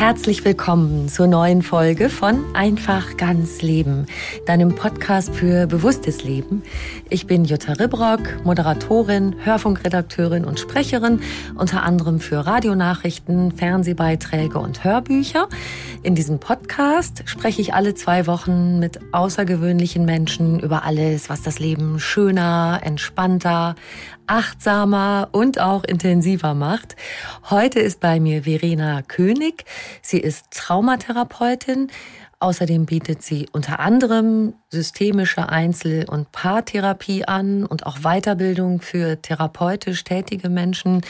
Herzlich willkommen zur neuen Folge von Einfach ganz Leben, deinem Podcast für bewusstes Leben. Ich bin Jutta Ribrock, Moderatorin, Hörfunkredakteurin und Sprecherin, unter anderem für Radionachrichten, Fernsehbeiträge und Hörbücher. In diesem Podcast spreche ich alle zwei Wochen mit außergewöhnlichen Menschen über alles, was das Leben schöner, entspannter, achtsamer und auch intensiver macht. Heute ist bei mir Verena König. Sie ist Traumatherapeutin. Außerdem bietet sie unter anderem systemische Einzel- und Paartherapie an und auch Weiterbildung für therapeutisch tätige Menschen.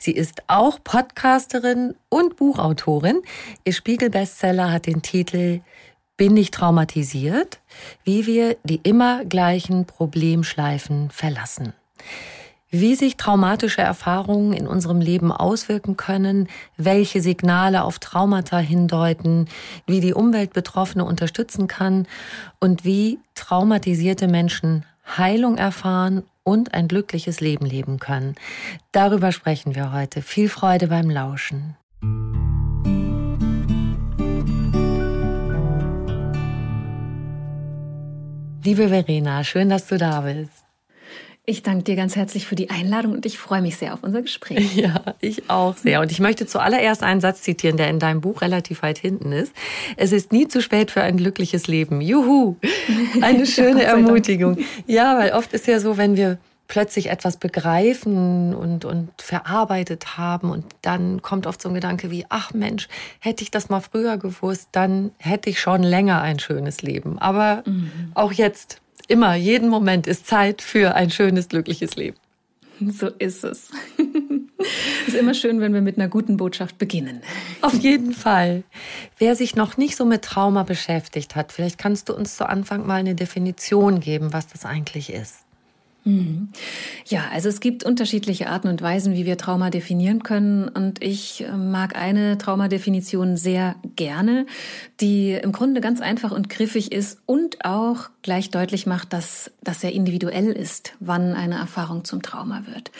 Sie ist auch Podcasterin und Buchautorin. Ihr Spiegelbestseller hat den Titel Bin ich traumatisiert? Wie wir die immer gleichen Problemschleifen verlassen wie sich traumatische Erfahrungen in unserem Leben auswirken können, welche Signale auf Traumata hindeuten, wie die Umwelt Betroffene unterstützen kann und wie traumatisierte Menschen Heilung erfahren und ein glückliches Leben leben können. Darüber sprechen wir heute. Viel Freude beim Lauschen. Liebe Verena, schön, dass du da bist. Ich danke dir ganz herzlich für die Einladung und ich freue mich sehr auf unser Gespräch. Ja, ich auch sehr. Und ich möchte zuallererst einen Satz zitieren, der in deinem Buch relativ weit hinten ist. Es ist nie zu spät für ein glückliches Leben. Juhu! Eine schöne ja, Ermutigung. Ja, weil oft ist ja so, wenn wir plötzlich etwas begreifen und, und verarbeitet haben und dann kommt oft so ein Gedanke wie, ach Mensch, hätte ich das mal früher gewusst, dann hätte ich schon länger ein schönes Leben. Aber mhm. auch jetzt Immer, jeden Moment ist Zeit für ein schönes, glückliches Leben. So ist es. Es ist immer schön, wenn wir mit einer guten Botschaft beginnen. Auf jeden Fall. Wer sich noch nicht so mit Trauma beschäftigt hat, vielleicht kannst du uns zu Anfang mal eine Definition geben, was das eigentlich ist. Mhm. Ja, also es gibt unterschiedliche Arten und Weisen, wie wir Trauma definieren können. Und ich äh, mag eine Traumadefinition sehr gerne, die im Grunde ganz einfach und griffig ist und auch gleich deutlich macht, dass das sehr individuell ist, wann eine Erfahrung zum Trauma wird.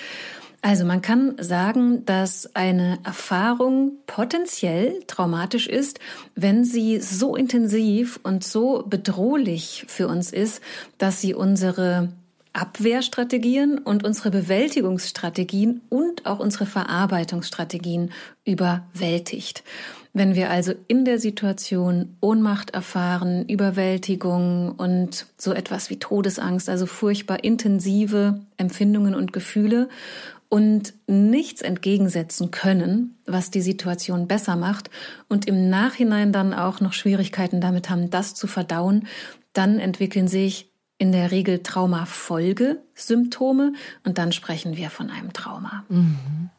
Also man kann sagen, dass eine Erfahrung potenziell traumatisch ist, wenn sie so intensiv und so bedrohlich für uns ist, dass sie unsere Abwehrstrategien und unsere Bewältigungsstrategien und auch unsere Verarbeitungsstrategien überwältigt. Wenn wir also in der Situation Ohnmacht erfahren, Überwältigung und so etwas wie Todesangst, also furchtbar intensive Empfindungen und Gefühle und nichts entgegensetzen können, was die Situation besser macht und im Nachhinein dann auch noch Schwierigkeiten damit haben, das zu verdauen, dann entwickeln sich in der Regel Traumafolgesymptome und dann sprechen wir von einem Trauma. Mhm.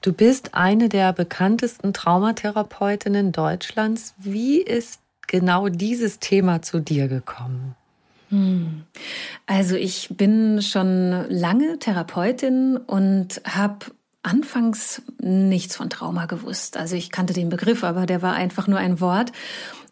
Du bist eine der bekanntesten Traumatherapeutinnen Deutschlands. Wie ist genau dieses Thema zu dir gekommen? Hm. Also ich bin schon lange Therapeutin und habe anfangs nichts von Trauma gewusst. Also ich kannte den Begriff, aber der war einfach nur ein Wort.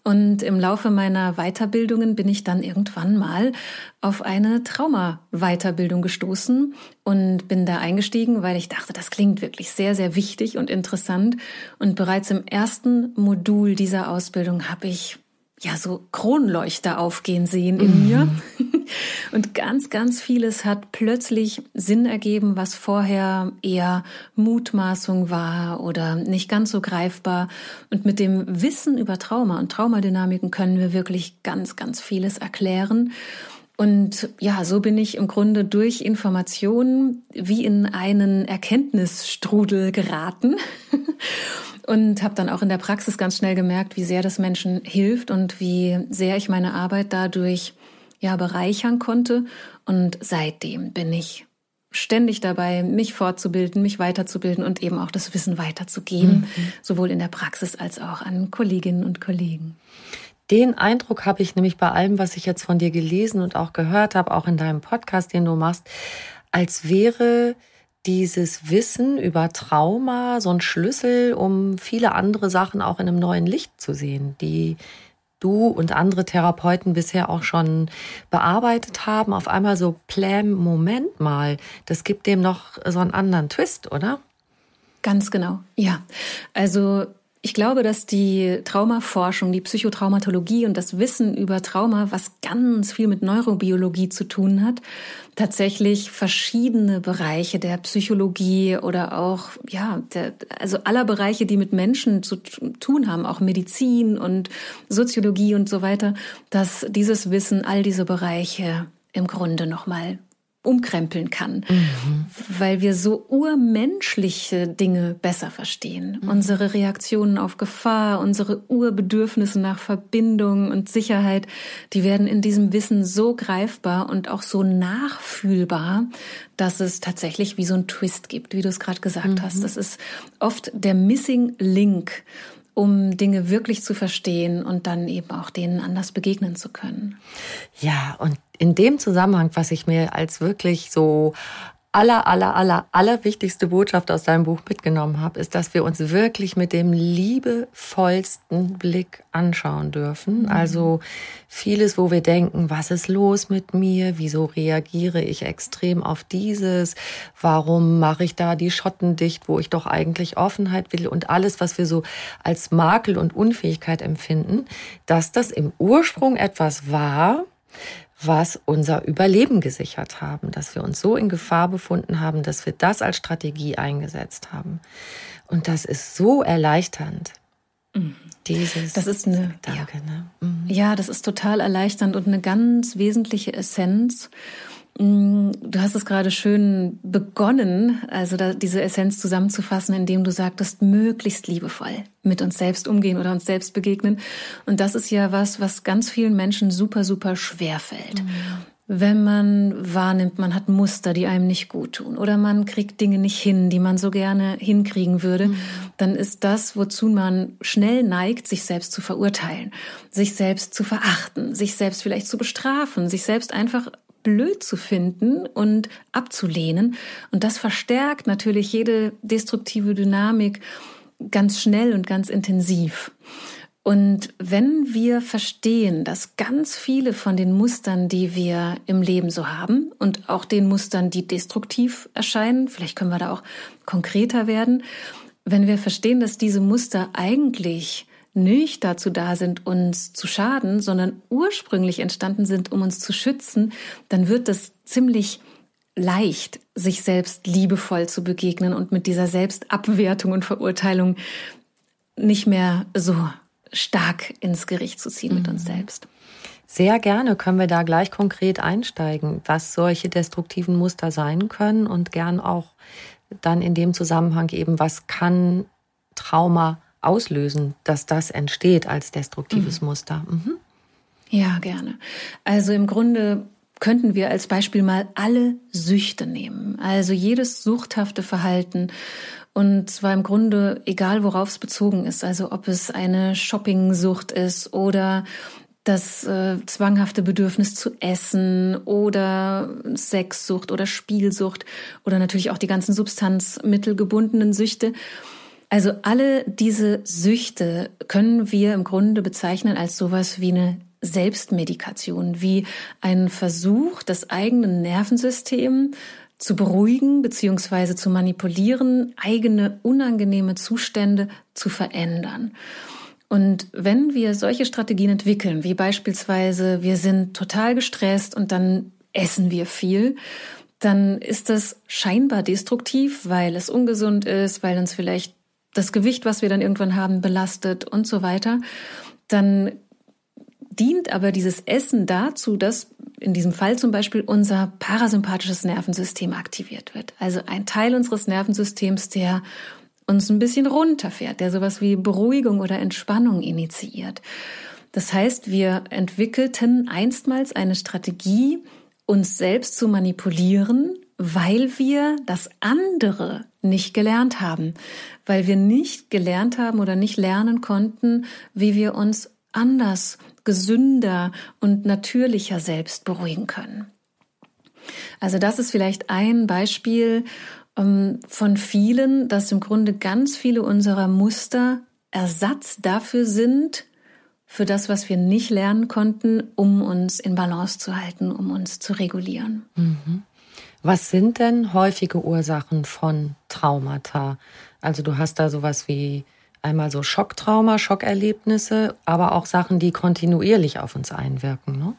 Und im Laufe meiner Weiterbildungen bin ich dann irgendwann mal auf eine Trauma-Weiterbildung gestoßen und bin da eingestiegen, weil ich dachte, das klingt wirklich sehr, sehr wichtig und interessant. Und bereits im ersten Modul dieser Ausbildung habe ich ja so Kronleuchter aufgehen sehen in mir. Und ganz, ganz vieles hat plötzlich Sinn ergeben, was vorher eher Mutmaßung war oder nicht ganz so greifbar. Und mit dem Wissen über Trauma und Traumadynamiken können wir wirklich ganz, ganz vieles erklären. Und ja, so bin ich im Grunde durch Informationen wie in einen Erkenntnisstrudel geraten. und habe dann auch in der Praxis ganz schnell gemerkt, wie sehr das Menschen hilft und wie sehr ich meine Arbeit dadurch ja bereichern konnte. Und seitdem bin ich ständig dabei, mich fortzubilden, mich weiterzubilden und eben auch das Wissen weiterzugeben, mhm. sowohl in der Praxis als auch an Kolleginnen und Kollegen. Den Eindruck habe ich nämlich bei allem, was ich jetzt von dir gelesen und auch gehört habe, auch in deinem Podcast, den du machst, als wäre dieses Wissen über Trauma so ein Schlüssel, um viele andere Sachen auch in einem neuen Licht zu sehen, die du und andere Therapeuten bisher auch schon bearbeitet haben. Auf einmal so, Plam, Moment mal, das gibt dem noch so einen anderen Twist, oder? Ganz genau, ja. Also ich glaube, dass die Traumaforschung, die Psychotraumatologie und das Wissen über Trauma, was ganz viel mit Neurobiologie zu tun hat, tatsächlich verschiedene Bereiche der Psychologie oder auch, ja, der, also aller Bereiche, die mit Menschen zu tun haben, auch Medizin und Soziologie und so weiter, dass dieses Wissen all diese Bereiche im Grunde nochmal umkrempeln kann, mhm. weil wir so urmenschliche Dinge besser verstehen. Mhm. Unsere Reaktionen auf Gefahr, unsere Urbedürfnisse nach Verbindung und Sicherheit, die werden in diesem Wissen so greifbar und auch so nachfühlbar, dass es tatsächlich wie so ein Twist gibt, wie du es gerade gesagt mhm. hast. Das ist oft der Missing Link um Dinge wirklich zu verstehen und dann eben auch denen anders begegnen zu können. Ja, und in dem Zusammenhang, was ich mir als wirklich so aller, aller, aller, aller wichtigste Botschaft aus deinem Buch mitgenommen habe, ist, dass wir uns wirklich mit dem liebevollsten Blick anschauen dürfen. Mhm. Also vieles, wo wir denken, was ist los mit mir? Wieso reagiere ich extrem auf dieses? Warum mache ich da die Schotten dicht, wo ich doch eigentlich Offenheit will? Und alles, was wir so als Makel und Unfähigkeit empfinden, dass das im Ursprung etwas war, was unser Überleben gesichert haben, dass wir uns so in Gefahr befunden haben, dass wir das als Strategie eingesetzt haben. Und das ist so erleichternd. Mhm. Dieses. Das ist eine. Danke, ja. Ne? Mhm. ja, das ist total erleichternd und eine ganz wesentliche Essenz. Mm, du hast es gerade schön begonnen, also da, diese Essenz zusammenzufassen, indem du sagtest, möglichst liebevoll mit uns selbst umgehen oder uns selbst begegnen. Und das ist ja was, was ganz vielen Menschen super, super schwer fällt. Mhm. Wenn man wahrnimmt, man hat Muster, die einem nicht gut tun oder man kriegt Dinge nicht hin, die man so gerne hinkriegen würde, mhm. dann ist das, wozu man schnell neigt, sich selbst zu verurteilen, sich selbst zu verachten, sich selbst vielleicht zu bestrafen, sich selbst einfach blöd zu finden und abzulehnen. Und das verstärkt natürlich jede destruktive Dynamik ganz schnell und ganz intensiv. Und wenn wir verstehen, dass ganz viele von den Mustern, die wir im Leben so haben und auch den Mustern, die destruktiv erscheinen, vielleicht können wir da auch konkreter werden, wenn wir verstehen, dass diese Muster eigentlich nicht dazu da sind, uns zu schaden, sondern ursprünglich entstanden sind, um uns zu schützen, dann wird es ziemlich leicht, sich selbst liebevoll zu begegnen und mit dieser Selbstabwertung und Verurteilung nicht mehr so stark ins Gericht zu ziehen mhm. mit uns mhm. selbst. Sehr gerne können wir da gleich konkret einsteigen, was solche destruktiven Muster sein können und gern auch dann in dem Zusammenhang eben, was kann Trauma auslösen, dass das entsteht als destruktives mhm. Muster. Mhm. Ja, gerne. Also im Grunde könnten wir als Beispiel mal alle Süchte nehmen. Also jedes suchthafte Verhalten. Und zwar im Grunde egal, worauf es bezogen ist. Also ob es eine Shoppingsucht ist oder das äh, zwanghafte Bedürfnis zu essen oder Sexsucht oder Spielsucht oder natürlich auch die ganzen substanzmittelgebundenen Süchte. Also alle diese Süchte können wir im Grunde bezeichnen als sowas wie eine Selbstmedikation, wie ein Versuch, das eigene Nervensystem zu beruhigen beziehungsweise zu manipulieren, eigene unangenehme Zustände zu verändern. Und wenn wir solche Strategien entwickeln, wie beispielsweise wir sind total gestresst und dann essen wir viel, dann ist das scheinbar destruktiv, weil es ungesund ist, weil uns vielleicht das Gewicht, was wir dann irgendwann haben, belastet und so weiter. Dann dient aber dieses Essen dazu, dass in diesem Fall zum Beispiel unser parasympathisches Nervensystem aktiviert wird. Also ein Teil unseres Nervensystems, der uns ein bisschen runterfährt, der sowas wie Beruhigung oder Entspannung initiiert. Das heißt, wir entwickelten einstmals eine Strategie, uns selbst zu manipulieren, weil wir das andere nicht gelernt haben, weil wir nicht gelernt haben oder nicht lernen konnten, wie wir uns anders, gesünder und natürlicher selbst beruhigen können. Also das ist vielleicht ein Beispiel, ähm, von vielen, dass im Grunde ganz viele unserer Muster Ersatz dafür sind, für das, was wir nicht lernen konnten, um uns in Balance zu halten, um uns zu regulieren. Mhm. Was sind denn häufige Ursachen von Traumata? Also du hast da sowas wie einmal so Schocktrauma, Schockerlebnisse, aber auch Sachen, die kontinuierlich auf uns einwirken. Ne?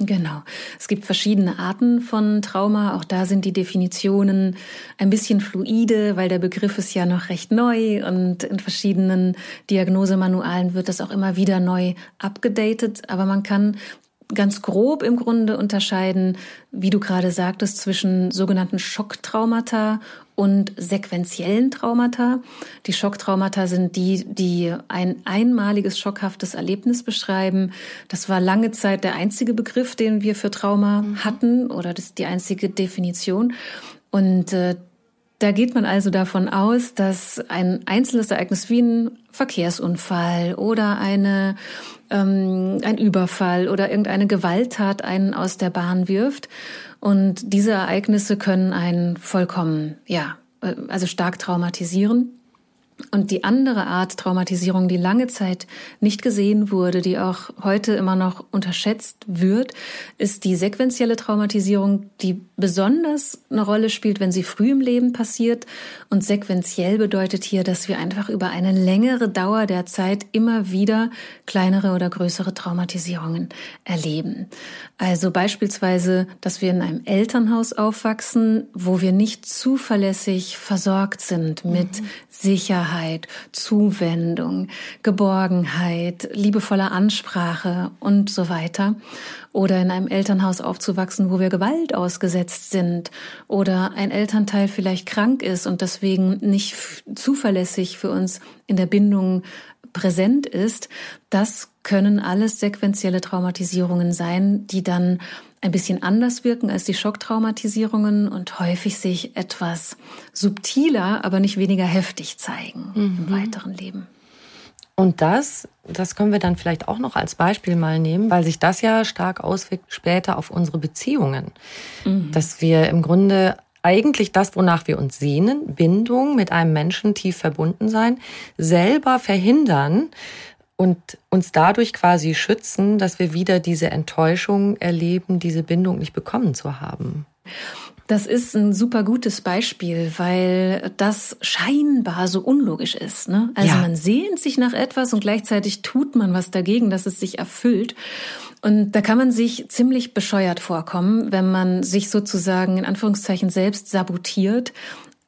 Genau. Es gibt verschiedene Arten von Trauma. Auch da sind die Definitionen ein bisschen fluide, weil der Begriff ist ja noch recht neu und in verschiedenen Diagnosemanualen wird das auch immer wieder neu abgedatet. Aber man kann ganz grob im Grunde unterscheiden, wie du gerade sagtest, zwischen sogenannten Schocktraumata und sequentiellen Traumata. Die Schocktraumata sind die, die ein einmaliges schockhaftes Erlebnis beschreiben. Das war lange Zeit der einzige Begriff, den wir für Trauma mhm. hatten oder das ist die einzige Definition. Und äh, da geht man also davon aus, dass ein einzelnes Ereignis wie ein Verkehrsunfall oder eine ähm, ein Überfall oder irgendeine Gewalttat einen aus der Bahn wirft. Und diese Ereignisse können einen vollkommen, ja, äh, also stark traumatisieren. Und die andere Art Traumatisierung, die lange Zeit nicht gesehen wurde, die auch heute immer noch unterschätzt wird, ist die sequentielle Traumatisierung, die besonders eine Rolle spielt, wenn sie früh im Leben passiert. Und sequentiell bedeutet hier, dass wir einfach über eine längere Dauer der Zeit immer wieder kleinere oder größere Traumatisierungen erleben. Also beispielsweise, dass wir in einem Elternhaus aufwachsen, wo wir nicht zuverlässig versorgt sind mit mhm. Sicherheit, Sicherheit, Zuwendung, Geborgenheit, liebevoller Ansprache und so weiter. Oder in einem Elternhaus aufzuwachsen, wo wir Gewalt ausgesetzt sind. Oder ein Elternteil vielleicht krank ist und deswegen nicht zuverlässig für uns in der Bindung präsent ist. Das können alles sequentielle Traumatisierungen sein, die dann ein bisschen anders wirken als die Schocktraumatisierungen und häufig sich etwas subtiler, aber nicht weniger heftig zeigen mhm. im weiteren Leben. Und das, das können wir dann vielleicht auch noch als Beispiel mal nehmen, weil sich das ja stark auswirkt später auf unsere Beziehungen. Mhm. Dass wir im Grunde eigentlich das, wonach wir uns sehnen, Bindung mit einem Menschen tief verbunden sein, selber verhindern, und uns dadurch quasi schützen, dass wir wieder diese Enttäuschung erleben, diese Bindung nicht bekommen zu haben. Das ist ein super gutes Beispiel, weil das scheinbar so unlogisch ist. Ne? Also ja. man sehnt sich nach etwas und gleichzeitig tut man was dagegen, dass es sich erfüllt. Und da kann man sich ziemlich bescheuert vorkommen, wenn man sich sozusagen in Anführungszeichen selbst sabotiert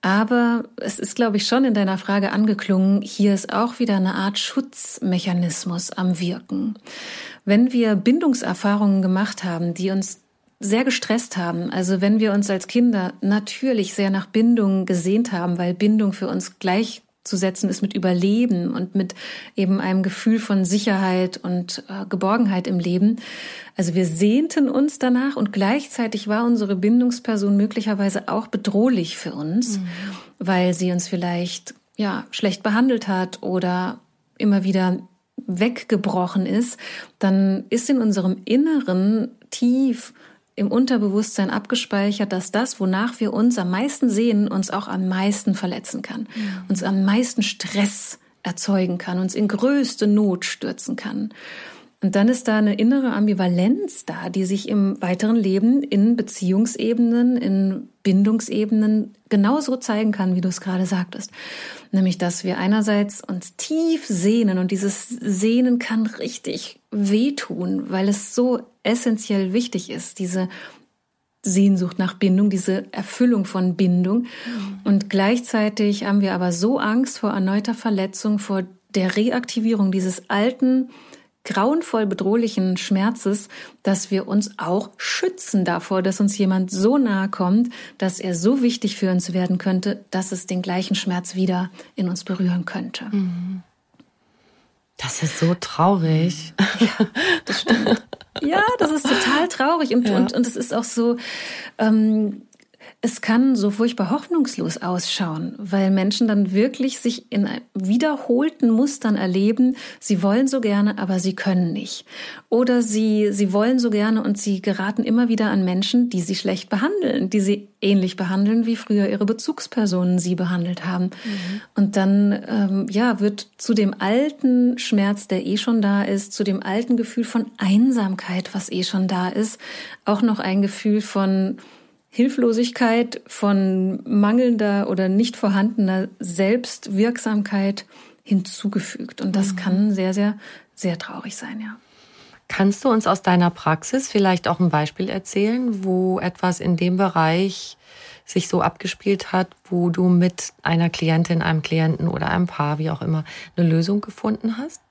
aber es ist, glaube ich, schon in deiner Frage angeklungen, hier ist auch wieder eine Art Schutzmechanismus am Wirken. Wenn wir Bindungserfahrungen gemacht haben, die uns sehr gestresst haben, also wenn wir uns als Kinder natürlich sehr nach Bindung gesehnt haben, weil Bindung für uns gleich zu setzen ist mit Überleben und mit eben einem Gefühl von Sicherheit und äh, Geborgenheit im Leben. Also wir sehnten uns danach und gleichzeitig war unsere Bindungsperson möglicherweise auch bedrohlich für uns, mhm. weil sie uns vielleicht ja schlecht behandelt hat oder immer wieder weggebrochen ist, dann ist in unserem Inneren tief im Unterbewusstsein abgespeichert, dass das, wonach wir uns am meisten sehen, uns auch am meisten verletzen kann, mhm. uns am meisten Stress erzeugen kann, uns in größte Not stürzen kann. Und dann ist da eine innere Ambivalenz da, die sich im weiteren Leben in Beziehungsebenen, in Bindungsebenen genauso zeigen kann, wie du es gerade sagtest. Nämlich, dass wir einerseits uns tief sehnen und dieses Sehnen kann richtig wehtun, weil es so essentiell wichtig ist, diese Sehnsucht nach Bindung, diese Erfüllung von Bindung. Und gleichzeitig haben wir aber so Angst vor erneuter Verletzung, vor der Reaktivierung dieses alten, grauenvoll bedrohlichen Schmerzes, dass wir uns auch schützen davor, dass uns jemand so nahe kommt, dass er so wichtig für uns werden könnte, dass es den gleichen Schmerz wieder in uns berühren könnte. Mhm. Das ist so traurig. Ja, das stimmt. Ja, das ist total traurig und, ja. und, und es ist auch so, ähm, es kann so furchtbar hoffnungslos ausschauen, weil Menschen dann wirklich sich in wiederholten Mustern erleben, sie wollen so gerne, aber sie können nicht. Oder sie, sie wollen so gerne und sie geraten immer wieder an Menschen, die sie schlecht behandeln, die sie ähnlich behandeln, wie früher ihre Bezugspersonen sie behandelt haben. Mhm. Und dann, ähm, ja, wird zu dem alten Schmerz, der eh schon da ist, zu dem alten Gefühl von Einsamkeit, was eh schon da ist, auch noch ein Gefühl von Hilflosigkeit, von mangelnder oder nicht vorhandener Selbstwirksamkeit hinzugefügt. Und das mhm. kann sehr, sehr, sehr traurig sein, ja. Kannst du uns aus deiner Praxis vielleicht auch ein Beispiel erzählen, wo etwas in dem Bereich sich so abgespielt hat, wo du mit einer Klientin, einem Klienten oder einem Paar, wie auch immer, eine Lösung gefunden hast?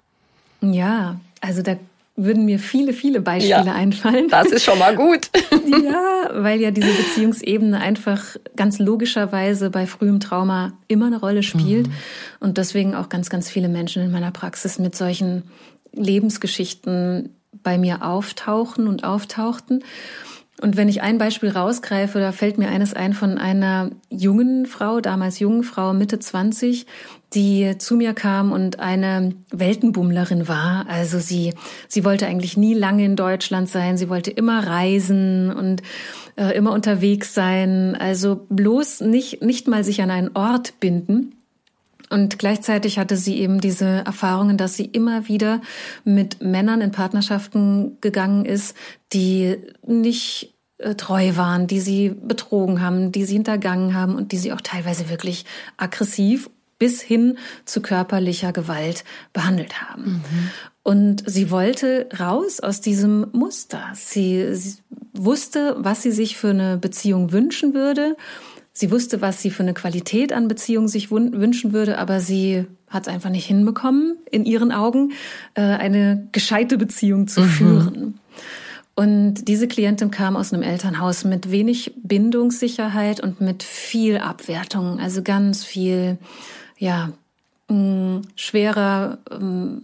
Ja, also da würden mir viele, viele Beispiele ja, einfallen. Das ist schon mal gut. ja, weil ja diese Beziehungsebene einfach ganz logischerweise bei frühem Trauma immer eine Rolle spielt mhm. und deswegen auch ganz, ganz viele Menschen in meiner Praxis mit solchen Lebensgeschichten bei mir auftauchen und auftauchten. Und wenn ich ein Beispiel rausgreife, da fällt mir eines ein von einer jungen Frau, damals jungen Frau, Mitte 20, die zu mir kam und eine Weltenbummlerin war. Also sie, sie wollte eigentlich nie lange in Deutschland sein. Sie wollte immer reisen und äh, immer unterwegs sein. Also bloß nicht, nicht mal sich an einen Ort binden. Und gleichzeitig hatte sie eben diese Erfahrungen, dass sie immer wieder mit Männern in Partnerschaften gegangen ist, die nicht äh, treu waren, die sie betrogen haben, die sie hintergangen haben und die sie auch teilweise wirklich aggressiv bis hin zu körperlicher Gewalt behandelt haben. Mhm. Und sie wollte raus aus diesem Muster. Sie, sie wusste, was sie sich für eine Beziehung wünschen würde. Sie wusste, was sie für eine Qualität an Beziehung sich wünschen würde, aber sie hat es einfach nicht hinbekommen, in ihren Augen äh, eine gescheite Beziehung zu mhm. führen. Und diese Klientin kam aus einem Elternhaus mit wenig Bindungssicherheit und mit viel Abwertung, also ganz viel ja, mh, mm, schwerer ähm,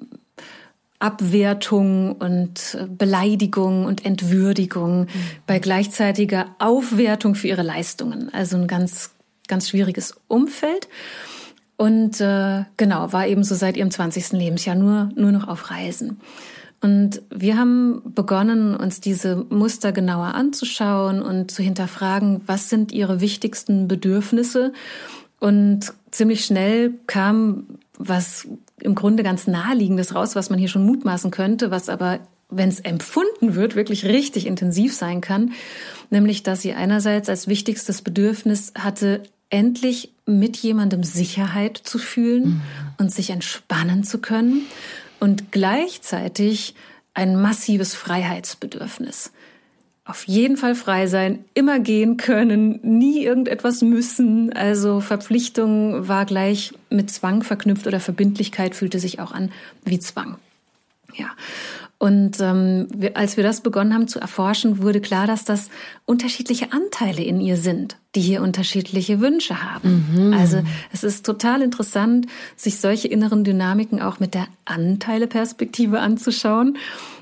Abwertung und Beleidigung und Entwürdigung mhm. bei gleichzeitiger Aufwertung für ihre Leistungen. Also ein ganz, ganz schwieriges Umfeld. Und äh, genau, war eben so seit ihrem 20. Lebensjahr nur, nur noch auf Reisen. Und wir haben begonnen, uns diese Muster genauer anzuschauen und zu hinterfragen, was sind ihre wichtigsten Bedürfnisse und ziemlich schnell kam was im Grunde ganz naheliegendes raus, was man hier schon mutmaßen könnte, was aber, wenn es empfunden wird, wirklich richtig intensiv sein kann. Nämlich, dass sie einerseits als wichtigstes Bedürfnis hatte, endlich mit jemandem Sicherheit zu fühlen mhm. und sich entspannen zu können und gleichzeitig ein massives Freiheitsbedürfnis auf jeden Fall frei sein, immer gehen können, nie irgendetwas müssen. Also Verpflichtung war gleich mit Zwang verknüpft oder Verbindlichkeit fühlte sich auch an wie Zwang. Ja. Und ähm, wir, als wir das begonnen haben zu erforschen, wurde klar, dass das unterschiedliche Anteile in ihr sind, die hier unterschiedliche Wünsche haben. Mhm. Also es ist total interessant, sich solche inneren Dynamiken auch mit der Anteileperspektive anzuschauen,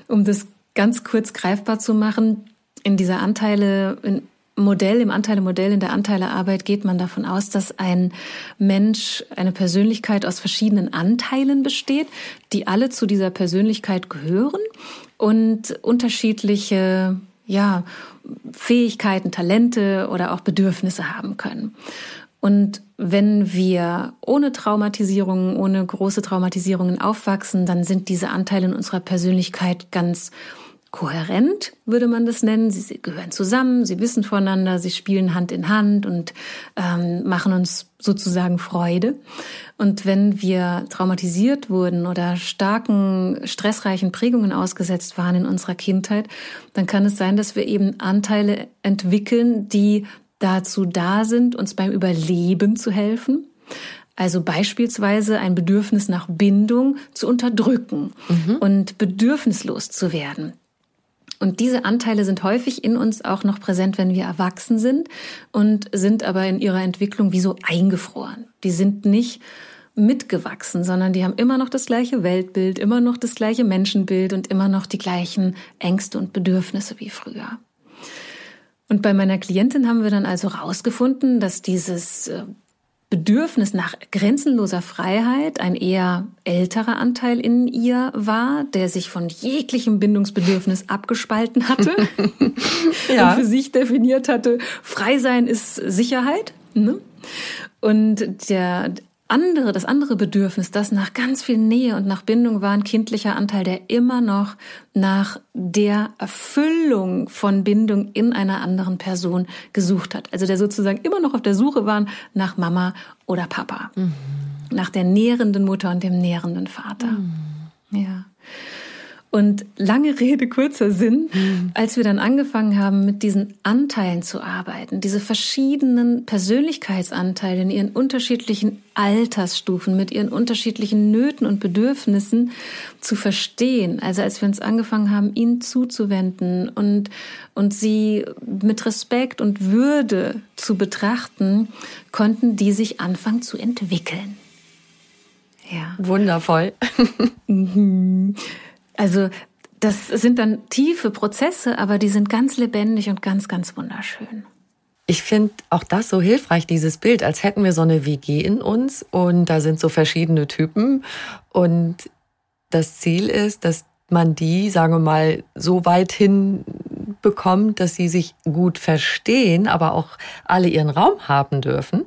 um das ganz kurz greifbar zu machen in dieser Anteile, in Modell, im Anteilemodell, in der Anteilearbeit geht man davon aus, dass ein Mensch, eine Persönlichkeit aus verschiedenen Anteilen besteht, die alle zu dieser Persönlichkeit gehören und unterschiedliche, ja, Fähigkeiten, Talente oder auch Bedürfnisse haben können. Und wenn wir ohne Traumatisierungen, ohne große Traumatisierungen aufwachsen, dann sind diese Anteile in unserer Persönlichkeit ganz kohärent, würde man das nennen. Sie gehören zusammen, sie wissen voneinander, sie spielen Hand in Hand und ähm, machen uns sozusagen Freude. Und wenn wir traumatisiert wurden oder starken, stressreichen Prägungen ausgesetzt waren in unserer Kindheit, dann kann es sein, dass wir eben Anteile entwickeln, die dazu da sind, uns beim Überleben zu helfen. Also beispielsweise ein Bedürfnis nach Bindung zu unterdrücken mhm. und bedürfnislos zu werden. Und diese Anteile sind häufig in uns auch noch präsent, wenn wir erwachsen sind und sind aber in ihrer Entwicklung wie so eingefroren. Die sind nicht mitgewachsen, sondern die haben immer noch das gleiche Weltbild, immer noch das gleiche Menschenbild und immer noch die gleichen Ängste und Bedürfnisse wie früher. Und bei meiner Klientin haben wir dann also rausgefunden, dass dieses äh, Bedürfnis nach grenzenloser Freiheit ein eher älterer Anteil in ihr war, der sich von jeglichem Bindungsbedürfnis abgespalten hatte ja. und für sich definiert hatte, frei sein ist Sicherheit. Ne? Und der andere, das andere Bedürfnis, das nach ganz viel Nähe und nach Bindung war ein kindlicher Anteil, der immer noch nach der Erfüllung von Bindung in einer anderen Person gesucht hat. Also der sozusagen immer noch auf der Suche war nach Mama oder Papa. Mhm. Nach der nährenden Mutter und dem nährenden Vater. Mhm. Ja. Und lange Rede, kurzer Sinn, mhm. als wir dann angefangen haben, mit diesen Anteilen zu arbeiten, diese verschiedenen Persönlichkeitsanteile in ihren unterschiedlichen Altersstufen, mit ihren unterschiedlichen Nöten und Bedürfnissen zu verstehen. Also als wir uns angefangen haben, ihnen zuzuwenden und, und sie mit Respekt und Würde zu betrachten, konnten die sich anfangen zu entwickeln. Ja. Wundervoll. Also das sind dann tiefe Prozesse, aber die sind ganz lebendig und ganz, ganz wunderschön. Ich finde auch das so hilfreich, dieses Bild, als hätten wir so eine WG in uns und da sind so verschiedene Typen und das Ziel ist, dass man die, sagen wir mal, so weit hin bekommt, dass sie sich gut verstehen, aber auch alle ihren Raum haben dürfen.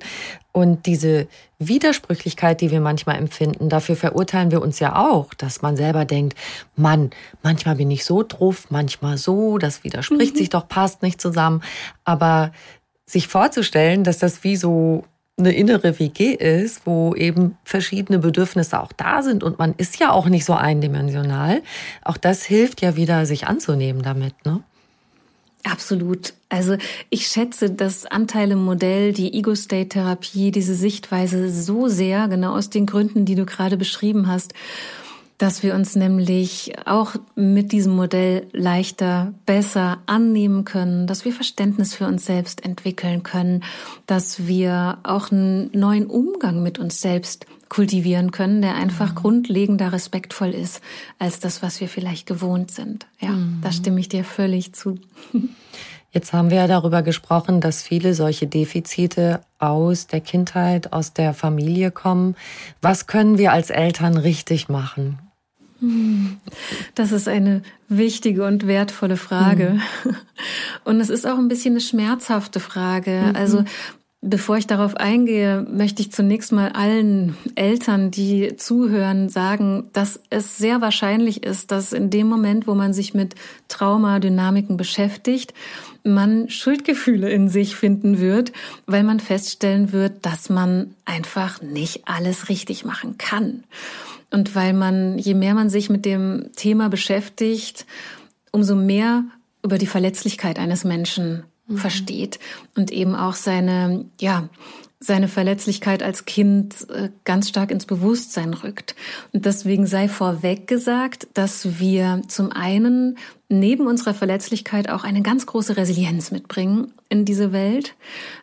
Und diese Widersprüchlichkeit, die wir manchmal empfinden, dafür verurteilen wir uns ja auch, dass man selber denkt, Mann, manchmal bin ich so drauf, manchmal so, das widerspricht mhm. sich doch, passt nicht zusammen. Aber sich vorzustellen, dass das wie so eine innere WG ist, wo eben verschiedene Bedürfnisse auch da sind und man ist ja auch nicht so eindimensional. Auch das hilft ja wieder, sich anzunehmen damit, ne? Absolut. Also ich schätze das Anteile-Modell, die Ego-State-Therapie, diese Sichtweise so sehr, genau aus den Gründen, die du gerade beschrieben hast, dass wir uns nämlich auch mit diesem Modell leichter, besser annehmen können, dass wir Verständnis für uns selbst entwickeln können, dass wir auch einen neuen Umgang mit uns selbst kultivieren können, der einfach mhm. grundlegender respektvoll ist als das, was wir vielleicht gewohnt sind. Ja, mhm. da stimme ich dir völlig zu. Jetzt haben wir ja darüber gesprochen, dass viele solche Defizite aus der Kindheit, aus der Familie kommen. Was können wir als Eltern richtig machen? Das ist eine wichtige und wertvolle Frage. Mhm. Und es ist auch ein bisschen eine schmerzhafte Frage. Mhm. Also Bevor ich darauf eingehe, möchte ich zunächst mal allen Eltern, die zuhören, sagen, dass es sehr wahrscheinlich ist, dass in dem Moment, wo man sich mit Traumadynamiken beschäftigt, man Schuldgefühle in sich finden wird, weil man feststellen wird, dass man einfach nicht alles richtig machen kann. Und weil man, je mehr man sich mit dem Thema beschäftigt, umso mehr über die Verletzlichkeit eines Menschen mhm. versteht und eben auch seine, ja, seine Verletzlichkeit als Kind äh, ganz stark ins Bewusstsein rückt. Und deswegen sei vorweg gesagt, dass wir zum einen neben unserer Verletzlichkeit auch eine ganz große Resilienz mitbringen in diese Welt.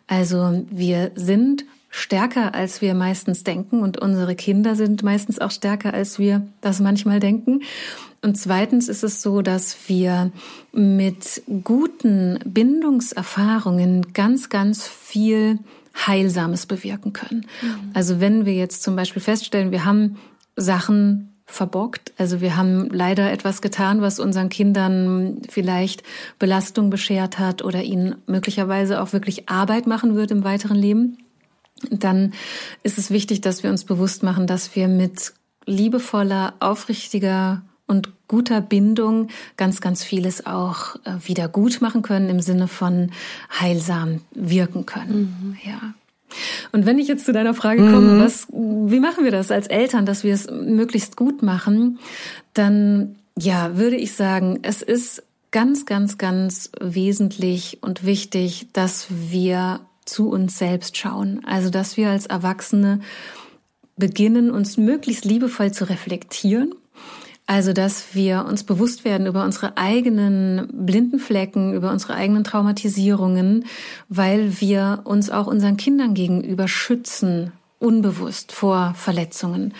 Also wir sind stärker, als wir meistens denken und unsere Kinder sind meistens auch stärker, als wir das manchmal denken. Und zweitens ist es so, dass wir mit guten Bindungserfahrungen ganz, ganz viel Heilsames bewirken können. Mhm. Also wenn wir jetzt zum Beispiel feststellen, wir haben Sachen verbockt. Also wir haben leider etwas getan, was unseren Kindern vielleicht Belastung beschert hat oder ihnen möglicherweise auch wirklich Arbeit machen wird im weiteren Leben. Dann ist es wichtig, dass wir uns bewusst machen, dass wir mit liebevoller, aufrichtiger und guter Bindung ganz, ganz vieles auch äh, wieder gut machen können im Sinne von heilsam wirken können. Mhm. Ja. Und wenn ich jetzt zu deiner Frage komme, mhm. was, wie machen wir das als Eltern, dass wir es möglichst gut machen, dann ja, würde ich sagen, es ist ganz, ganz, ganz wesentlich und wichtig, dass wir zu uns selbst schauen. Also, dass wir als Erwachsene beginnen, uns möglichst liebevoll zu reflektieren also, dass wir uns bewusst werden über unsere eigenen blinden Flecken, über unsere eigenen Traumatisierungen, weil wir uns auch unseren Kindern gegenüber schützen, unbewusst vor Verletzungen.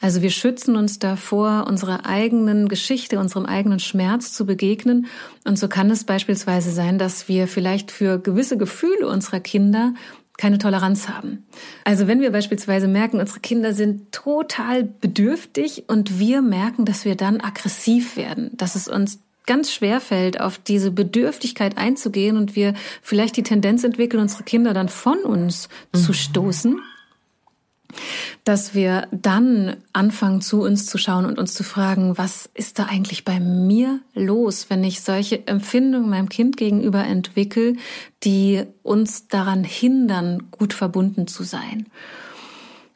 Also wir schützen uns davor, unserer eigenen Geschichte, unserem eigenen Schmerz zu begegnen. Und so kann es beispielsweise sein, dass wir vielleicht für gewisse Gefühle unserer Kinder keine Toleranz haben. Also wenn wir beispielsweise merken, unsere Kinder sind total bedürftig und wir merken, dass wir dann aggressiv werden, dass es uns ganz schwer fällt, auf diese Bedürftigkeit einzugehen und wir vielleicht die Tendenz entwickeln, unsere Kinder dann von uns mhm. zu stoßen, dass wir dann anfangen, zu uns zu schauen und uns zu fragen, was ist da eigentlich bei mir los, wenn ich solche Empfindungen meinem Kind gegenüber entwickle, die uns daran hindern, gut verbunden zu sein.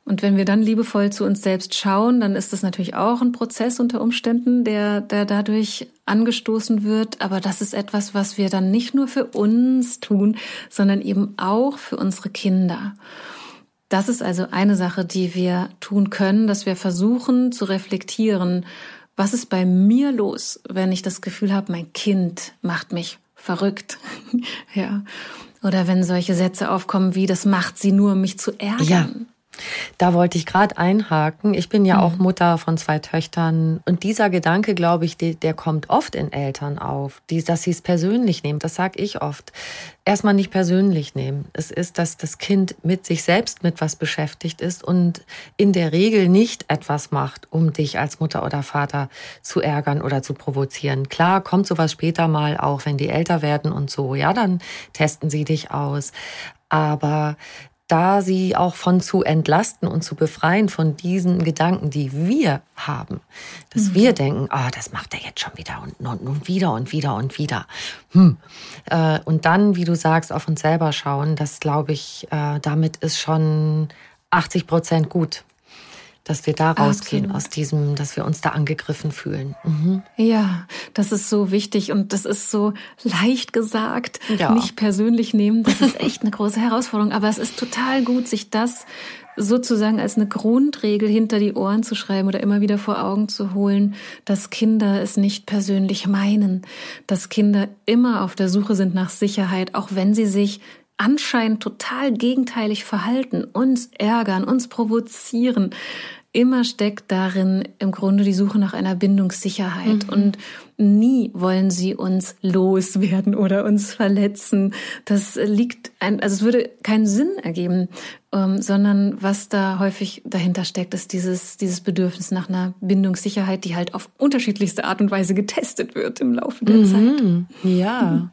Und wenn wir dann liebevoll zu uns selbst schauen, dann ist das natürlich auch ein Prozess unter Umständen, der, der dadurch angestoßen wird. Aber das ist etwas, was wir dann nicht nur für uns tun, sondern eben auch für unsere Kinder. Das ist also eine Sache, die wir tun können, dass wir versuchen zu reflektieren, was ist bei mir los, wenn ich das Gefühl habe, mein Kind macht mich verrückt. ja. Oder wenn solche Sätze aufkommen wie, das macht sie nur, mich zu ärgern. Ja. Da wollte ich gerade einhaken. Ich bin ja mhm. auch Mutter von zwei Töchtern. Und dieser Gedanke, glaube ich, der, der kommt oft in Eltern auf, die, dass sie es persönlich nehmen. Das sage ich oft. Erstmal nicht persönlich nehmen. Es ist, dass das Kind mit sich selbst mit was beschäftigt ist und in der Regel nicht etwas macht, um dich als Mutter oder Vater zu ärgern oder zu provozieren. Klar, kommt sowas später mal auch, wenn die älter werden und so. Ja, dann testen sie dich aus. Aber da sie auch von zu entlasten und zu befreien von diesen Gedanken, die wir haben. Dass mhm. wir denken, ah, oh, das macht er jetzt schon wieder und, und, und wieder und wieder und wieder. Hm. Äh, und dann, wie du sagst, auf uns selber schauen, das glaube ich, äh, damit ist schon 80 Prozent gut dass wir da rausgehen Absolut. aus diesem, dass wir uns da angegriffen fühlen. Mhm. Ja, das ist so wichtig und das ist so leicht gesagt, ja. nicht persönlich nehmen. Das ist echt eine große Herausforderung, aber es ist total gut, sich das sozusagen als eine Grundregel hinter die Ohren zu schreiben oder immer wieder vor Augen zu holen, dass Kinder es nicht persönlich meinen, dass Kinder immer auf der Suche sind nach Sicherheit, auch wenn sie sich anscheinend total gegenteilig verhalten, uns ärgern, uns provozieren. Immer steckt darin im Grunde die Suche nach einer Bindungssicherheit mhm. und nie wollen sie uns loswerden oder uns verletzen. Das liegt ein, also es würde keinen Sinn ergeben, ähm, sondern was da häufig dahinter steckt, ist dieses, dieses Bedürfnis nach einer Bindungssicherheit, die halt auf unterschiedlichste Art und Weise getestet wird im Laufe der mhm. Zeit. Ja. Mhm.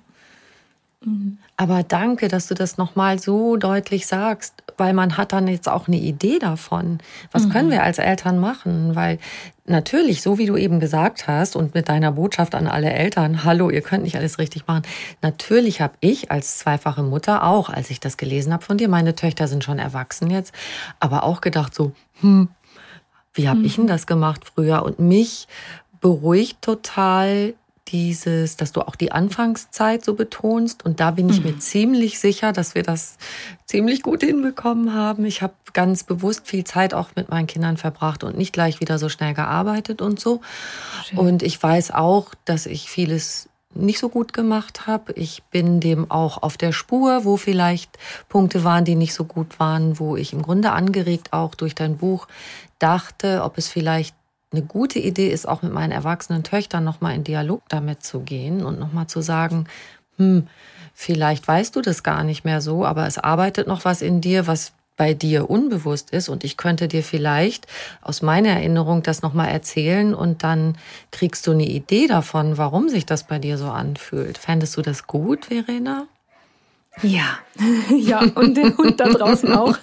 Aber danke, dass du das nochmal so deutlich sagst, weil man hat dann jetzt auch eine Idee davon. Was mhm. können wir als Eltern machen? Weil natürlich, so wie du eben gesagt hast und mit deiner Botschaft an alle Eltern, hallo, ihr könnt nicht alles richtig machen. Natürlich habe ich als zweifache Mutter auch, als ich das gelesen habe von dir, meine Töchter sind schon erwachsen jetzt, aber auch gedacht so, hm, wie habe mhm. ich denn das gemacht früher? Und mich beruhigt total dieses, dass du auch die Anfangszeit so betonst. Und da bin ich mhm. mir ziemlich sicher, dass wir das ziemlich gut hinbekommen haben. Ich habe ganz bewusst viel Zeit auch mit meinen Kindern verbracht und nicht gleich wieder so schnell gearbeitet und so. Schön. Und ich weiß auch, dass ich vieles nicht so gut gemacht habe. Ich bin dem auch auf der Spur, wo vielleicht Punkte waren, die nicht so gut waren, wo ich im Grunde angeregt auch durch dein Buch dachte, ob es vielleicht eine gute Idee ist, auch mit meinen erwachsenen Töchtern nochmal in Dialog damit zu gehen und nochmal zu sagen, hm, vielleicht weißt du das gar nicht mehr so, aber es arbeitet noch was in dir, was bei dir unbewusst ist und ich könnte dir vielleicht aus meiner Erinnerung das nochmal erzählen und dann kriegst du eine Idee davon, warum sich das bei dir so anfühlt. Fändest du das gut, Verena? Ja, ja, und den Hund da draußen auch.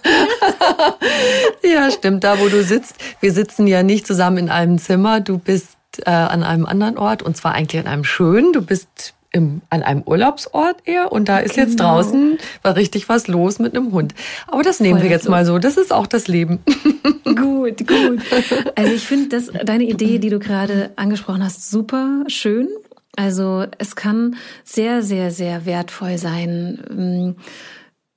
ja, stimmt, da wo du sitzt. Wir sitzen ja nicht zusammen in einem Zimmer. Du bist äh, an einem anderen Ort und zwar eigentlich an einem schönen. Du bist im, an einem Urlaubsort eher und da ist genau. jetzt draußen war richtig was los mit einem Hund. Aber das nehmen Voll wir jetzt los. mal so. Das ist auch das Leben. Gut, gut. Also ich finde deine Idee, die du gerade angesprochen hast, super schön. Also es kann sehr, sehr, sehr wertvoll sein ähm,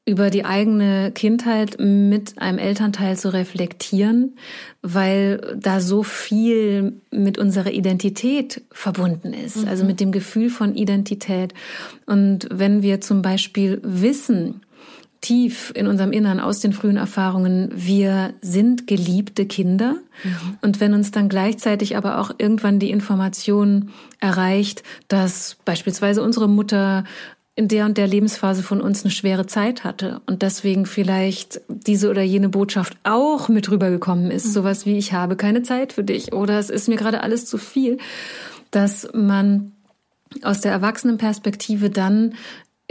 über die eigene Kindheit mit einem Elternteil zu reflektieren, weil da so viel mit unserer Identität verbunden ist, mhm. also mit dem Gefühl von Identität. Und wenn wir zum Beispiel wissen, tief in unserem Innern aus den frühen Erfahrungen, wir sind geliebte Kinder. Mhm. Und wenn uns dann gleichzeitig aber auch irgendwann die Information erreicht, dass beispielsweise unsere Mutter in der und der Lebensphase von uns eine schwere Zeit hatte und deswegen vielleicht diese oder jene Botschaft auch mit rübergekommen ist, mhm. sowas wie ich habe keine Zeit für dich oder es ist mir gerade alles zu viel, dass man aus der Erwachsenenperspektive dann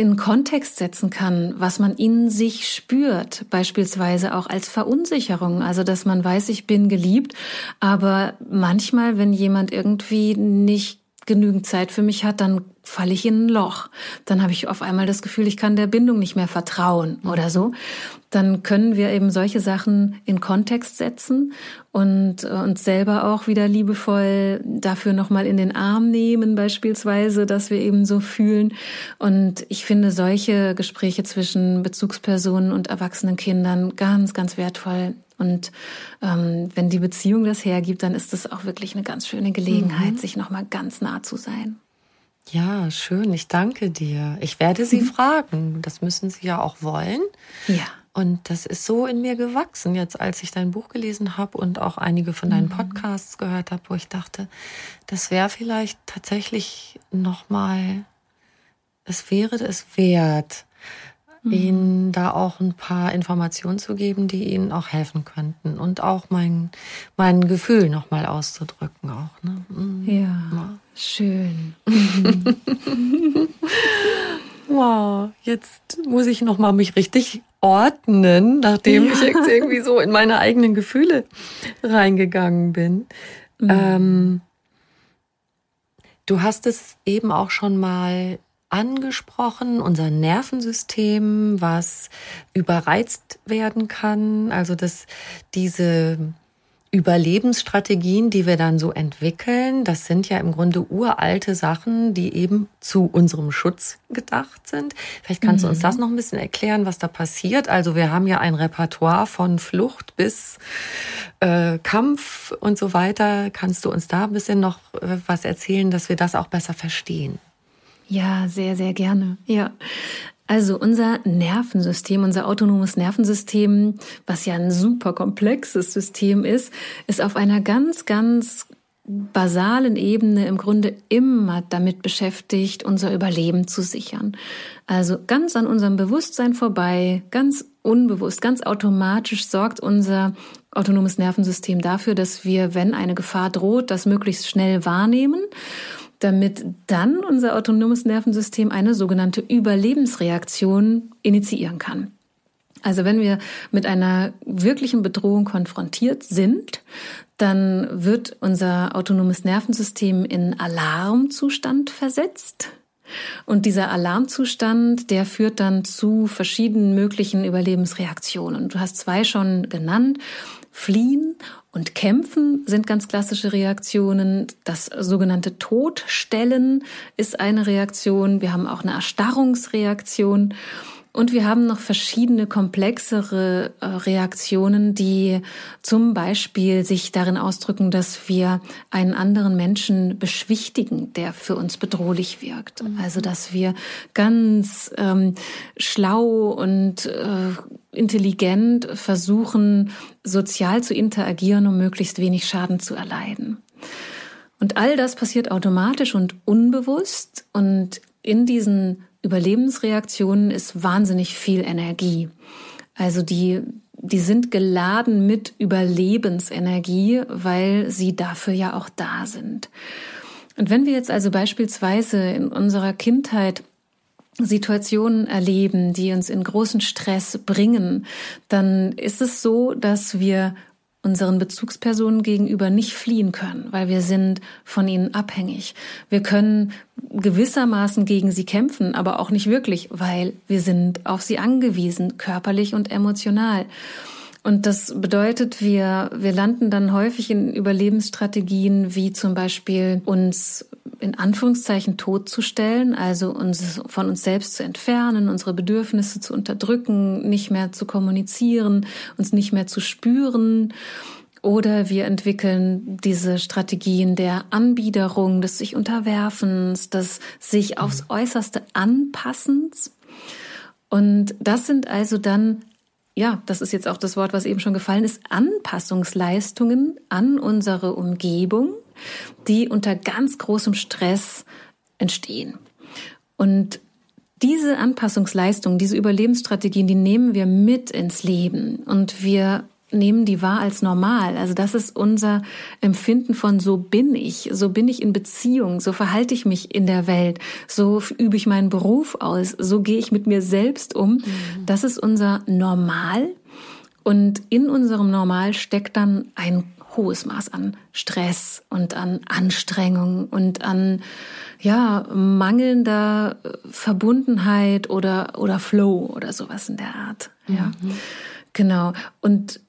in Kontext setzen kann, was man in sich spürt, beispielsweise auch als Verunsicherung, also dass man weiß, ich bin geliebt, aber manchmal, wenn jemand irgendwie nicht genügend Zeit für mich hat, dann falle ich in ein Loch. Dann habe ich auf einmal das Gefühl, ich kann der Bindung nicht mehr vertrauen oder so. Dann können wir eben solche Sachen in Kontext setzen und äh, uns selber auch wieder liebevoll dafür nochmal in den Arm nehmen, beispielsweise, dass wir eben so fühlen. Und ich finde solche Gespräche zwischen Bezugspersonen und erwachsenen Kindern ganz, ganz wertvoll. Und ähm, wenn die Beziehung das hergibt, dann ist das auch wirklich eine ganz schöne Gelegenheit, mhm. sich nochmal ganz nah zu sein. Ja, schön. Ich danke dir. Ich werde Sie mhm. fragen. Das müssen Sie ja auch wollen. Ja. Und das ist so in mir gewachsen, jetzt als ich dein Buch gelesen habe und auch einige von deinen mhm. Podcasts gehört habe, wo ich dachte, das wäre vielleicht tatsächlich nochmal, es wäre es wert, mhm. ihnen da auch ein paar Informationen zu geben, die ihnen auch helfen könnten und auch mein, mein Gefühl nochmal auszudrücken auch. Ne? Mhm. Ja, ja, schön. wow, jetzt muss ich nochmal mich richtig ordnen, nachdem ja. ich jetzt irgendwie so in meine eigenen Gefühle reingegangen bin. Mhm. Ähm, du hast es eben auch schon mal angesprochen, unser Nervensystem, was überreizt werden kann. Also dass diese Überlebensstrategien, die wir dann so entwickeln, das sind ja im Grunde uralte Sachen, die eben zu unserem Schutz gedacht sind. Vielleicht kannst mhm. du uns das mhm. noch ein bisschen erklären, was da passiert. Also wir haben ja ein Repertoire von Flucht bis äh, Kampf und so weiter. Kannst du uns da ein bisschen noch äh, was erzählen, dass wir das auch besser verstehen? Ja, sehr, sehr gerne. Ja. Also unser Nervensystem, unser autonomes Nervensystem, was ja ein super komplexes System ist, ist auf einer ganz, ganz basalen Ebene im Grunde immer damit beschäftigt, unser Überleben zu sichern. Also ganz an unserem Bewusstsein vorbei, ganz unbewusst, ganz automatisch sorgt unser autonomes Nervensystem dafür, dass wir, wenn eine Gefahr droht, das möglichst schnell wahrnehmen damit dann unser autonomes Nervensystem eine sogenannte Überlebensreaktion initiieren kann. Also wenn wir mit einer wirklichen Bedrohung konfrontiert sind, dann wird unser autonomes Nervensystem in Alarmzustand versetzt. Und dieser Alarmzustand, der führt dann zu verschiedenen möglichen Überlebensreaktionen. Du hast zwei schon genannt. Fliehen und Kämpfen sind ganz klassische Reaktionen. Das sogenannte Todstellen ist eine Reaktion. Wir haben auch eine Erstarrungsreaktion. Und wir haben noch verschiedene komplexere äh, Reaktionen, die zum Beispiel sich darin ausdrücken, dass wir einen anderen Menschen beschwichtigen, der für uns bedrohlich wirkt. Mhm. Also dass wir ganz ähm, schlau und äh, intelligent versuchen, sozial zu interagieren, um möglichst wenig Schaden zu erleiden. Und all das passiert automatisch und unbewusst. Und in diesen Überlebensreaktionen ist wahnsinnig viel Energie. Also die, die sind geladen mit Überlebensenergie, weil sie dafür ja auch da sind. Und wenn wir jetzt also beispielsweise in unserer Kindheit Situationen erleben, die uns in großen Stress bringen, dann ist es so, dass wir unseren Bezugspersonen gegenüber nicht fliehen können, weil wir sind von ihnen abhängig. Wir können gewissermaßen gegen sie kämpfen, aber auch nicht wirklich, weil wir sind auf sie angewiesen, körperlich und emotional. Und das bedeutet, wir, wir landen dann häufig in Überlebensstrategien, wie zum Beispiel uns in Anführungszeichen totzustellen, also uns von uns selbst zu entfernen, unsere Bedürfnisse zu unterdrücken, nicht mehr zu kommunizieren, uns nicht mehr zu spüren. Oder wir entwickeln diese Strategien der Anbiederung, des sich Unterwerfens, des sich aufs Äußerste Anpassens. Und das sind also dann ja, das ist jetzt auch das Wort, was eben schon gefallen ist, Anpassungsleistungen an unsere Umgebung, die unter ganz großem Stress entstehen. Und diese Anpassungsleistungen, diese Überlebensstrategien, die nehmen wir mit ins Leben und wir nehmen die wahr als normal. Also das ist unser Empfinden von so bin ich, so bin ich in Beziehung, so verhalte ich mich in der Welt, so übe ich meinen Beruf aus, so gehe ich mit mir selbst um. Mhm. Das ist unser Normal. Und in unserem Normal steckt dann ein hohes Maß an Stress und an Anstrengung und an ja mangelnder Verbundenheit oder oder Flow oder sowas in der Art. Ja. Mhm. Genau. Und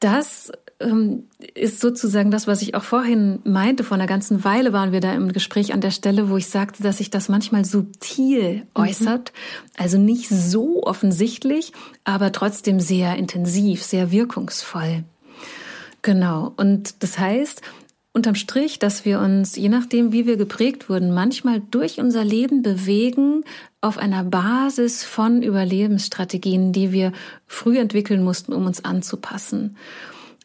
das ähm, ist sozusagen das, was ich auch vorhin meinte. Vor einer ganzen Weile waren wir da im Gespräch an der Stelle, wo ich sagte, dass sich das manchmal subtil mhm. äußert. Also nicht so offensichtlich, aber trotzdem sehr intensiv, sehr wirkungsvoll. Genau. Und das heißt, unterm Strich, dass wir uns, je nachdem, wie wir geprägt wurden, manchmal durch unser Leben bewegen auf einer Basis von Überlebensstrategien, die wir früh entwickeln mussten, um uns anzupassen.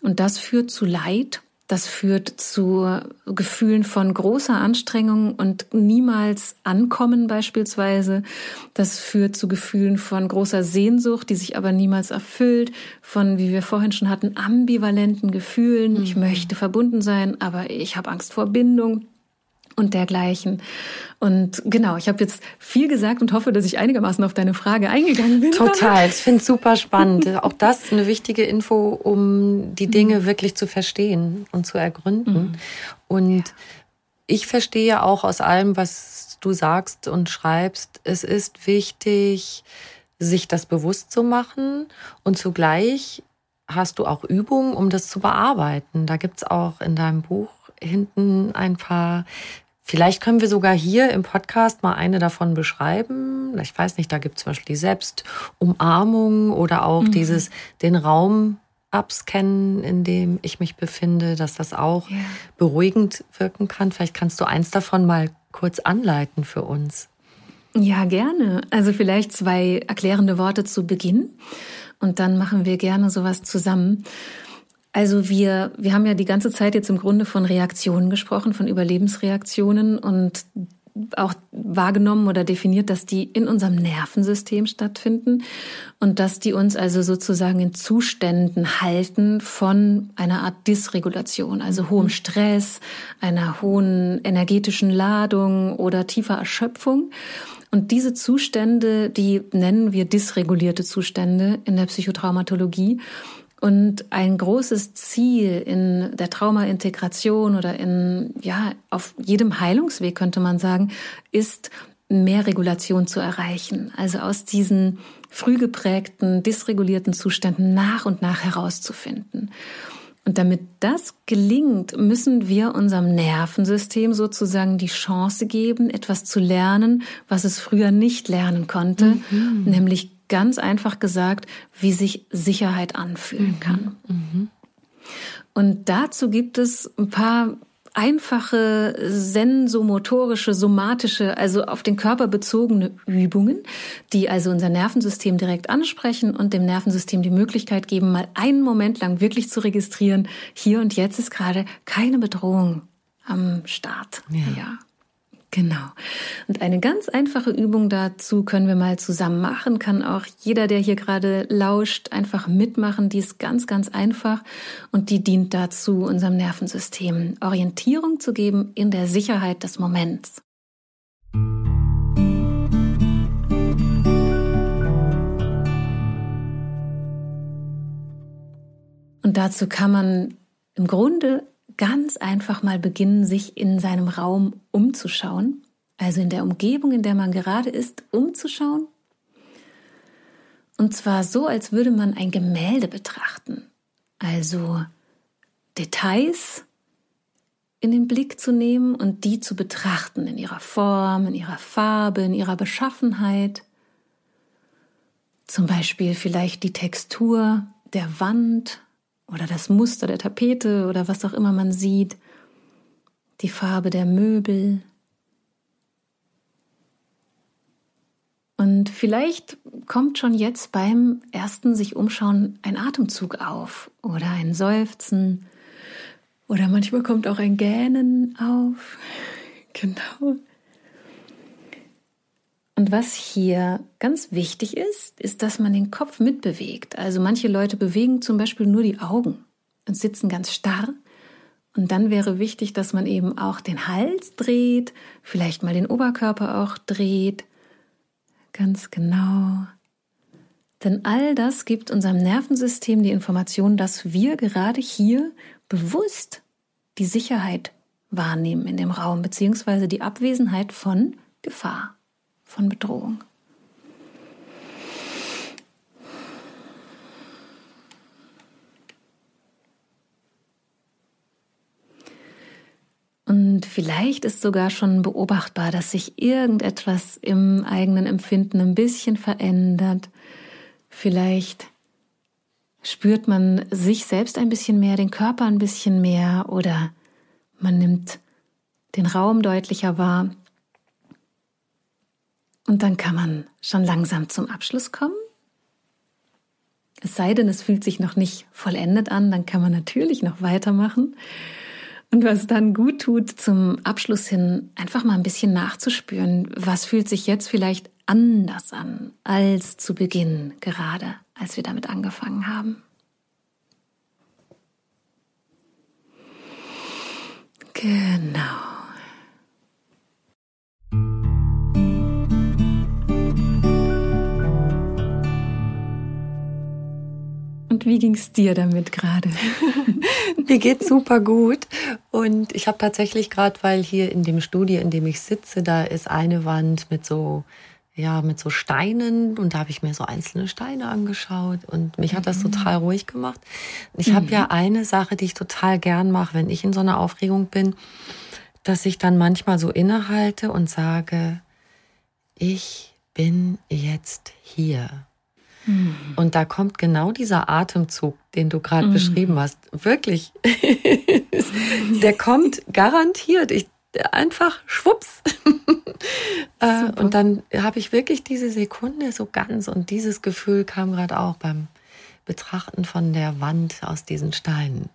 Und das führt zu Leid, das führt zu Gefühlen von großer Anstrengung und niemals Ankommen beispielsweise. Das führt zu Gefühlen von großer Sehnsucht, die sich aber niemals erfüllt, von, wie wir vorhin schon hatten, ambivalenten Gefühlen. Mhm. Ich möchte verbunden sein, aber ich habe Angst vor Bindung und dergleichen. Und genau, ich habe jetzt viel gesagt und hoffe, dass ich einigermaßen auf deine Frage eingegangen bin. Total, ich finde es super spannend. Auch das ist eine wichtige Info, um die Dinge mhm. wirklich zu verstehen und zu ergründen. Mhm. Und ja. ich verstehe auch aus allem, was du sagst und schreibst, es ist wichtig, sich das bewusst zu machen und zugleich hast du auch Übungen, um das zu bearbeiten. Da gibt's auch in deinem Buch hinten ein paar Vielleicht können wir sogar hier im Podcast mal eine davon beschreiben. Ich weiß nicht, da gibt es zum Beispiel die Selbstumarmung oder auch mhm. dieses den Raum abscannen, in dem ich mich befinde, dass das auch ja. beruhigend wirken kann. Vielleicht kannst du eins davon mal kurz anleiten für uns. Ja, gerne. Also vielleicht zwei erklärende Worte zu Beginn und dann machen wir gerne sowas zusammen. Also wir, wir haben ja die ganze Zeit jetzt im Grunde von Reaktionen gesprochen, von Überlebensreaktionen und auch wahrgenommen oder definiert, dass die in unserem Nervensystem stattfinden und dass die uns also sozusagen in Zuständen halten von einer Art Dysregulation, also hohem mhm. Stress, einer hohen energetischen Ladung oder tiefer Erschöpfung. Und diese Zustände, die nennen wir dysregulierte Zustände in der Psychotraumatologie. Und ein großes Ziel in der Traumaintegration oder in, ja, auf jedem Heilungsweg könnte man sagen, ist, mehr Regulation zu erreichen. Also aus diesen früh geprägten, dysregulierten Zuständen nach und nach herauszufinden. Und damit das gelingt, müssen wir unserem Nervensystem sozusagen die Chance geben, etwas zu lernen, was es früher nicht lernen konnte, mhm. nämlich ganz einfach gesagt, wie sich Sicherheit anfühlen mhm. kann. Mhm. Und dazu gibt es ein paar einfache sensomotorische, somatische, also auf den Körper bezogene Übungen, die also unser Nervensystem direkt ansprechen und dem Nervensystem die Möglichkeit geben, mal einen Moment lang wirklich zu registrieren, hier und jetzt ist gerade keine Bedrohung am Start. Ja. ja. Genau. Und eine ganz einfache Übung dazu können wir mal zusammen machen, kann auch jeder, der hier gerade lauscht, einfach mitmachen. Die ist ganz, ganz einfach und die dient dazu, unserem Nervensystem Orientierung zu geben in der Sicherheit des Moments. Und dazu kann man im Grunde ganz einfach mal beginnen, sich in seinem Raum umzuschauen, also in der Umgebung, in der man gerade ist, umzuschauen. Und zwar so, als würde man ein Gemälde betrachten, also Details in den Blick zu nehmen und die zu betrachten in ihrer Form, in ihrer Farbe, in ihrer Beschaffenheit. Zum Beispiel vielleicht die Textur der Wand oder das Muster der Tapete oder was auch immer man sieht, die Farbe der Möbel. Und vielleicht kommt schon jetzt beim ersten sich umschauen ein Atemzug auf oder ein Seufzen oder manchmal kommt auch ein Gähnen auf. Genau. Und was hier ganz wichtig ist, ist, dass man den Kopf mitbewegt. Also manche Leute bewegen zum Beispiel nur die Augen und sitzen ganz starr. Und dann wäre wichtig, dass man eben auch den Hals dreht, vielleicht mal den Oberkörper auch dreht. Ganz genau. Denn all das gibt unserem Nervensystem die Information, dass wir gerade hier bewusst die Sicherheit wahrnehmen in dem Raum, beziehungsweise die Abwesenheit von Gefahr von Bedrohung. Und vielleicht ist sogar schon beobachtbar, dass sich irgendetwas im eigenen Empfinden ein bisschen verändert. Vielleicht spürt man sich selbst ein bisschen mehr, den Körper ein bisschen mehr oder man nimmt den Raum deutlicher wahr. Und dann kann man schon langsam zum Abschluss kommen. Es sei denn, es fühlt sich noch nicht vollendet an, dann kann man natürlich noch weitermachen. Und was dann gut tut, zum Abschluss hin einfach mal ein bisschen nachzuspüren, was fühlt sich jetzt vielleicht anders an als zu Beginn, gerade als wir damit angefangen haben. Genau. Und wie ging es dir damit gerade? Mir geht's super gut. Und ich habe tatsächlich gerade, weil hier in dem Studio, in dem ich sitze, da ist eine Wand mit so ja, mit so Steinen und da habe ich mir so einzelne Steine angeschaut und mich hat das mhm. total ruhig gemacht. Ich mhm. habe ja eine Sache, die ich total gern mache, wenn ich in so einer Aufregung bin, dass ich dann manchmal so innehalte und sage, ich bin jetzt hier. Mhm. Und da kommt genau dieser Atemzug, den du gerade mhm. beschrieben hast. Wirklich. Der kommt garantiert. Ich, einfach schwupps. Äh, und dann habe ich wirklich diese Sekunde so ganz und dieses Gefühl kam gerade auch beim Betrachten von der Wand aus diesen Steinen.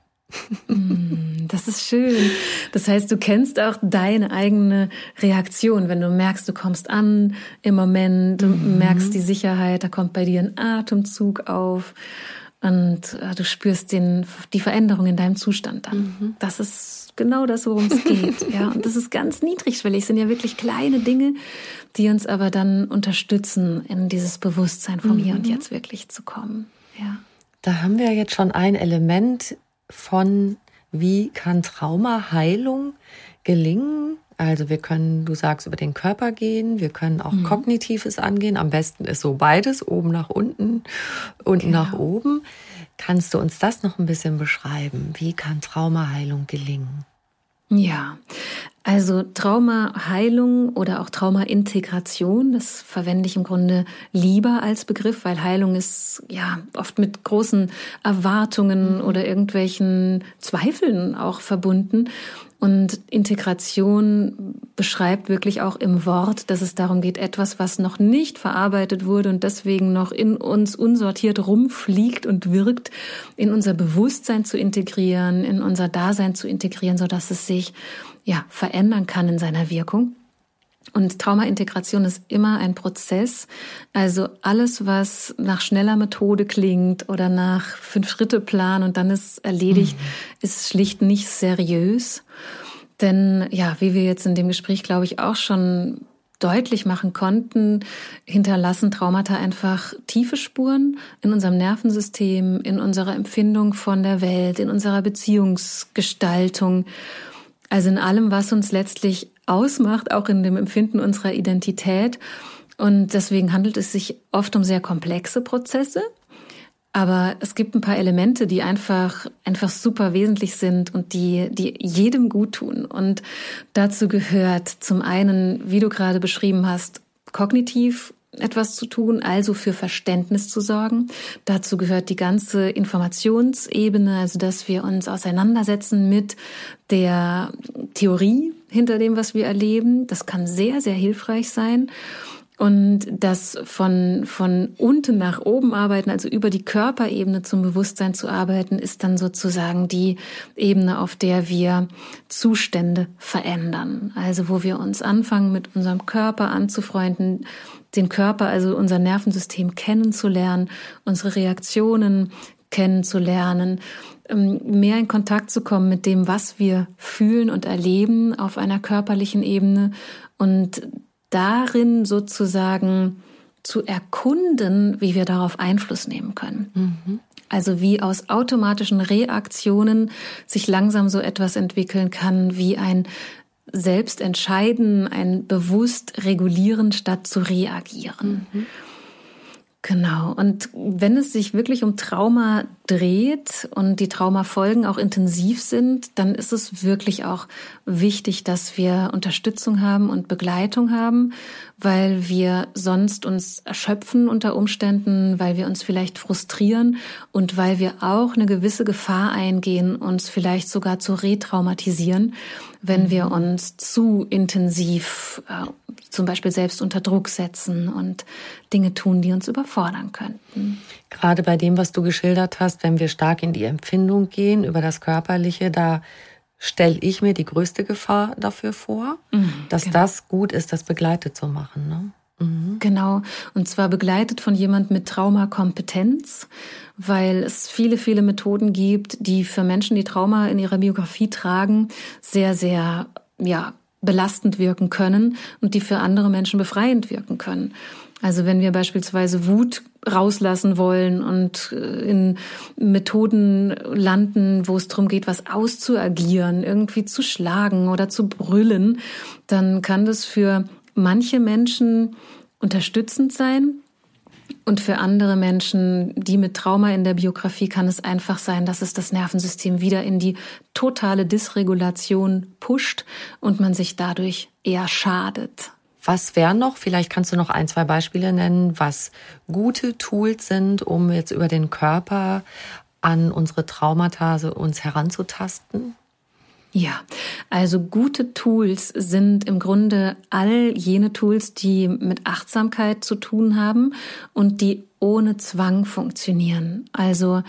Mm, das ist schön. Das heißt, du kennst auch deine eigene Reaktion, wenn du merkst, du kommst an im Moment, du mhm. merkst die Sicherheit, da kommt bei dir ein Atemzug auf und äh, du spürst den, die Veränderung in deinem Zustand dann. Mhm. Das ist genau das, worum es geht. ja, und das ist ganz niedrigschwellig. Es sind ja wirklich kleine Dinge, die uns aber dann unterstützen, in dieses Bewusstsein vom mhm. Hier und mhm. Jetzt wirklich zu kommen. Ja. Da haben wir jetzt schon ein Element von, wie kann Traumaheilung gelingen. Also wir können, du sagst, über den Körper gehen, wir können auch mhm. kognitives angehen. Am besten ist so beides, oben nach unten, unten genau. nach oben. Kannst du uns das noch ein bisschen beschreiben? Wie kann Traumaheilung gelingen? Ja, Also Traumaheilung oder auch Traumaintegration, das verwende ich im Grunde lieber als Begriff, weil Heilung ist ja oft mit großen Erwartungen mhm. oder irgendwelchen Zweifeln auch verbunden. Und Integration beschreibt wirklich auch im Wort, dass es darum geht, etwas, was noch nicht verarbeitet wurde und deswegen noch in uns unsortiert rumfliegt und wirkt, in unser Bewusstsein zu integrieren, in unser Dasein zu integrieren, so dass es sich ja, verändern kann in seiner Wirkung. Und Traumaintegration ist immer ein Prozess. Also alles, was nach schneller Methode klingt oder nach Fünf-Schritte-Plan und dann ist erledigt, mhm. ist schlicht nicht seriös. Denn ja, wie wir jetzt in dem Gespräch, glaube ich, auch schon deutlich machen konnten, hinterlassen Traumata einfach tiefe Spuren in unserem Nervensystem, in unserer Empfindung von der Welt, in unserer Beziehungsgestaltung. Also in allem, was uns letztlich ausmacht, auch in dem Empfinden unserer Identität. Und deswegen handelt es sich oft um sehr komplexe Prozesse. Aber es gibt ein paar Elemente, die einfach, einfach super wesentlich sind und die, die jedem gut tun. Und dazu gehört zum einen, wie du gerade beschrieben hast, kognitiv etwas zu tun, also für Verständnis zu sorgen. Dazu gehört die ganze Informationsebene, also dass wir uns auseinandersetzen mit der Theorie hinter dem, was wir erleben. Das kann sehr, sehr hilfreich sein. Und das von, von unten nach oben arbeiten, also über die Körperebene zum Bewusstsein zu arbeiten, ist dann sozusagen die Ebene, auf der wir Zustände verändern. Also wo wir uns anfangen, mit unserem Körper anzufreunden, den Körper, also unser Nervensystem kennenzulernen, unsere Reaktionen kennenzulernen, mehr in Kontakt zu kommen mit dem, was wir fühlen und erleben auf einer körperlichen Ebene und darin sozusagen zu erkunden, wie wir darauf Einfluss nehmen können. Mhm. Also wie aus automatischen Reaktionen sich langsam so etwas entwickeln kann, wie ein selbst entscheiden, ein bewusst regulieren, statt zu reagieren. Mhm. Genau. Und wenn es sich wirklich um Trauma dreht und die Traumafolgen auch intensiv sind, dann ist es wirklich auch wichtig, dass wir Unterstützung haben und Begleitung haben, weil wir sonst uns erschöpfen unter Umständen, weil wir uns vielleicht frustrieren und weil wir auch eine gewisse Gefahr eingehen, uns vielleicht sogar zu retraumatisieren, wenn wir mhm. uns zu intensiv äh, zum Beispiel selbst unter Druck setzen und Dinge tun, die uns überfordern könnten. Gerade bei dem, was du geschildert hast, wenn wir stark in die Empfindung gehen über das Körperliche, da stelle ich mir die größte Gefahr dafür vor, mhm, dass genau. das gut ist, das begleitet zu machen. Ne? Mhm. Genau, und zwar begleitet von jemand mit Traumakompetenz, weil es viele, viele Methoden gibt, die für Menschen, die Trauma in ihrer Biografie tragen, sehr, sehr, ja, belastend wirken können und die für andere Menschen befreiend wirken können. Also wenn wir beispielsweise Wut rauslassen wollen und äh, in Methoden landen, wo es darum geht, was auszuagieren, irgendwie zu schlagen oder zu brüllen, dann kann das für manche Menschen unterstützend sein. Und für andere Menschen, die mit Trauma in der Biografie, kann es einfach sein, dass es das Nervensystem wieder in die totale Dysregulation pusht und man sich dadurch eher schadet. Was wären noch, vielleicht kannst du noch ein, zwei Beispiele nennen, was gute Tools sind, um jetzt über den Körper an unsere Traumata uns heranzutasten? Ja, also gute Tools sind im Grunde all jene Tools, die mit Achtsamkeit zu tun haben und die ohne Zwang funktionieren. Also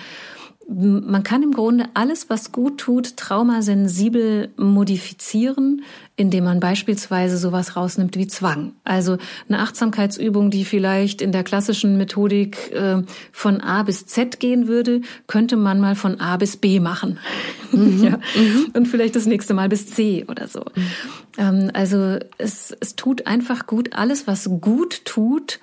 man kann im Grunde alles, was gut tut, traumasensibel modifizieren, indem man beispielsweise sowas rausnimmt wie Zwang. Also eine Achtsamkeitsübung, die vielleicht in der klassischen Methodik äh, von A bis Z gehen würde, könnte man mal von A bis B machen. Mhm. ja. Mhm. Und vielleicht das nächste Mal bis C oder so. Mhm. Ähm, also es, es tut einfach gut, alles, was gut tut,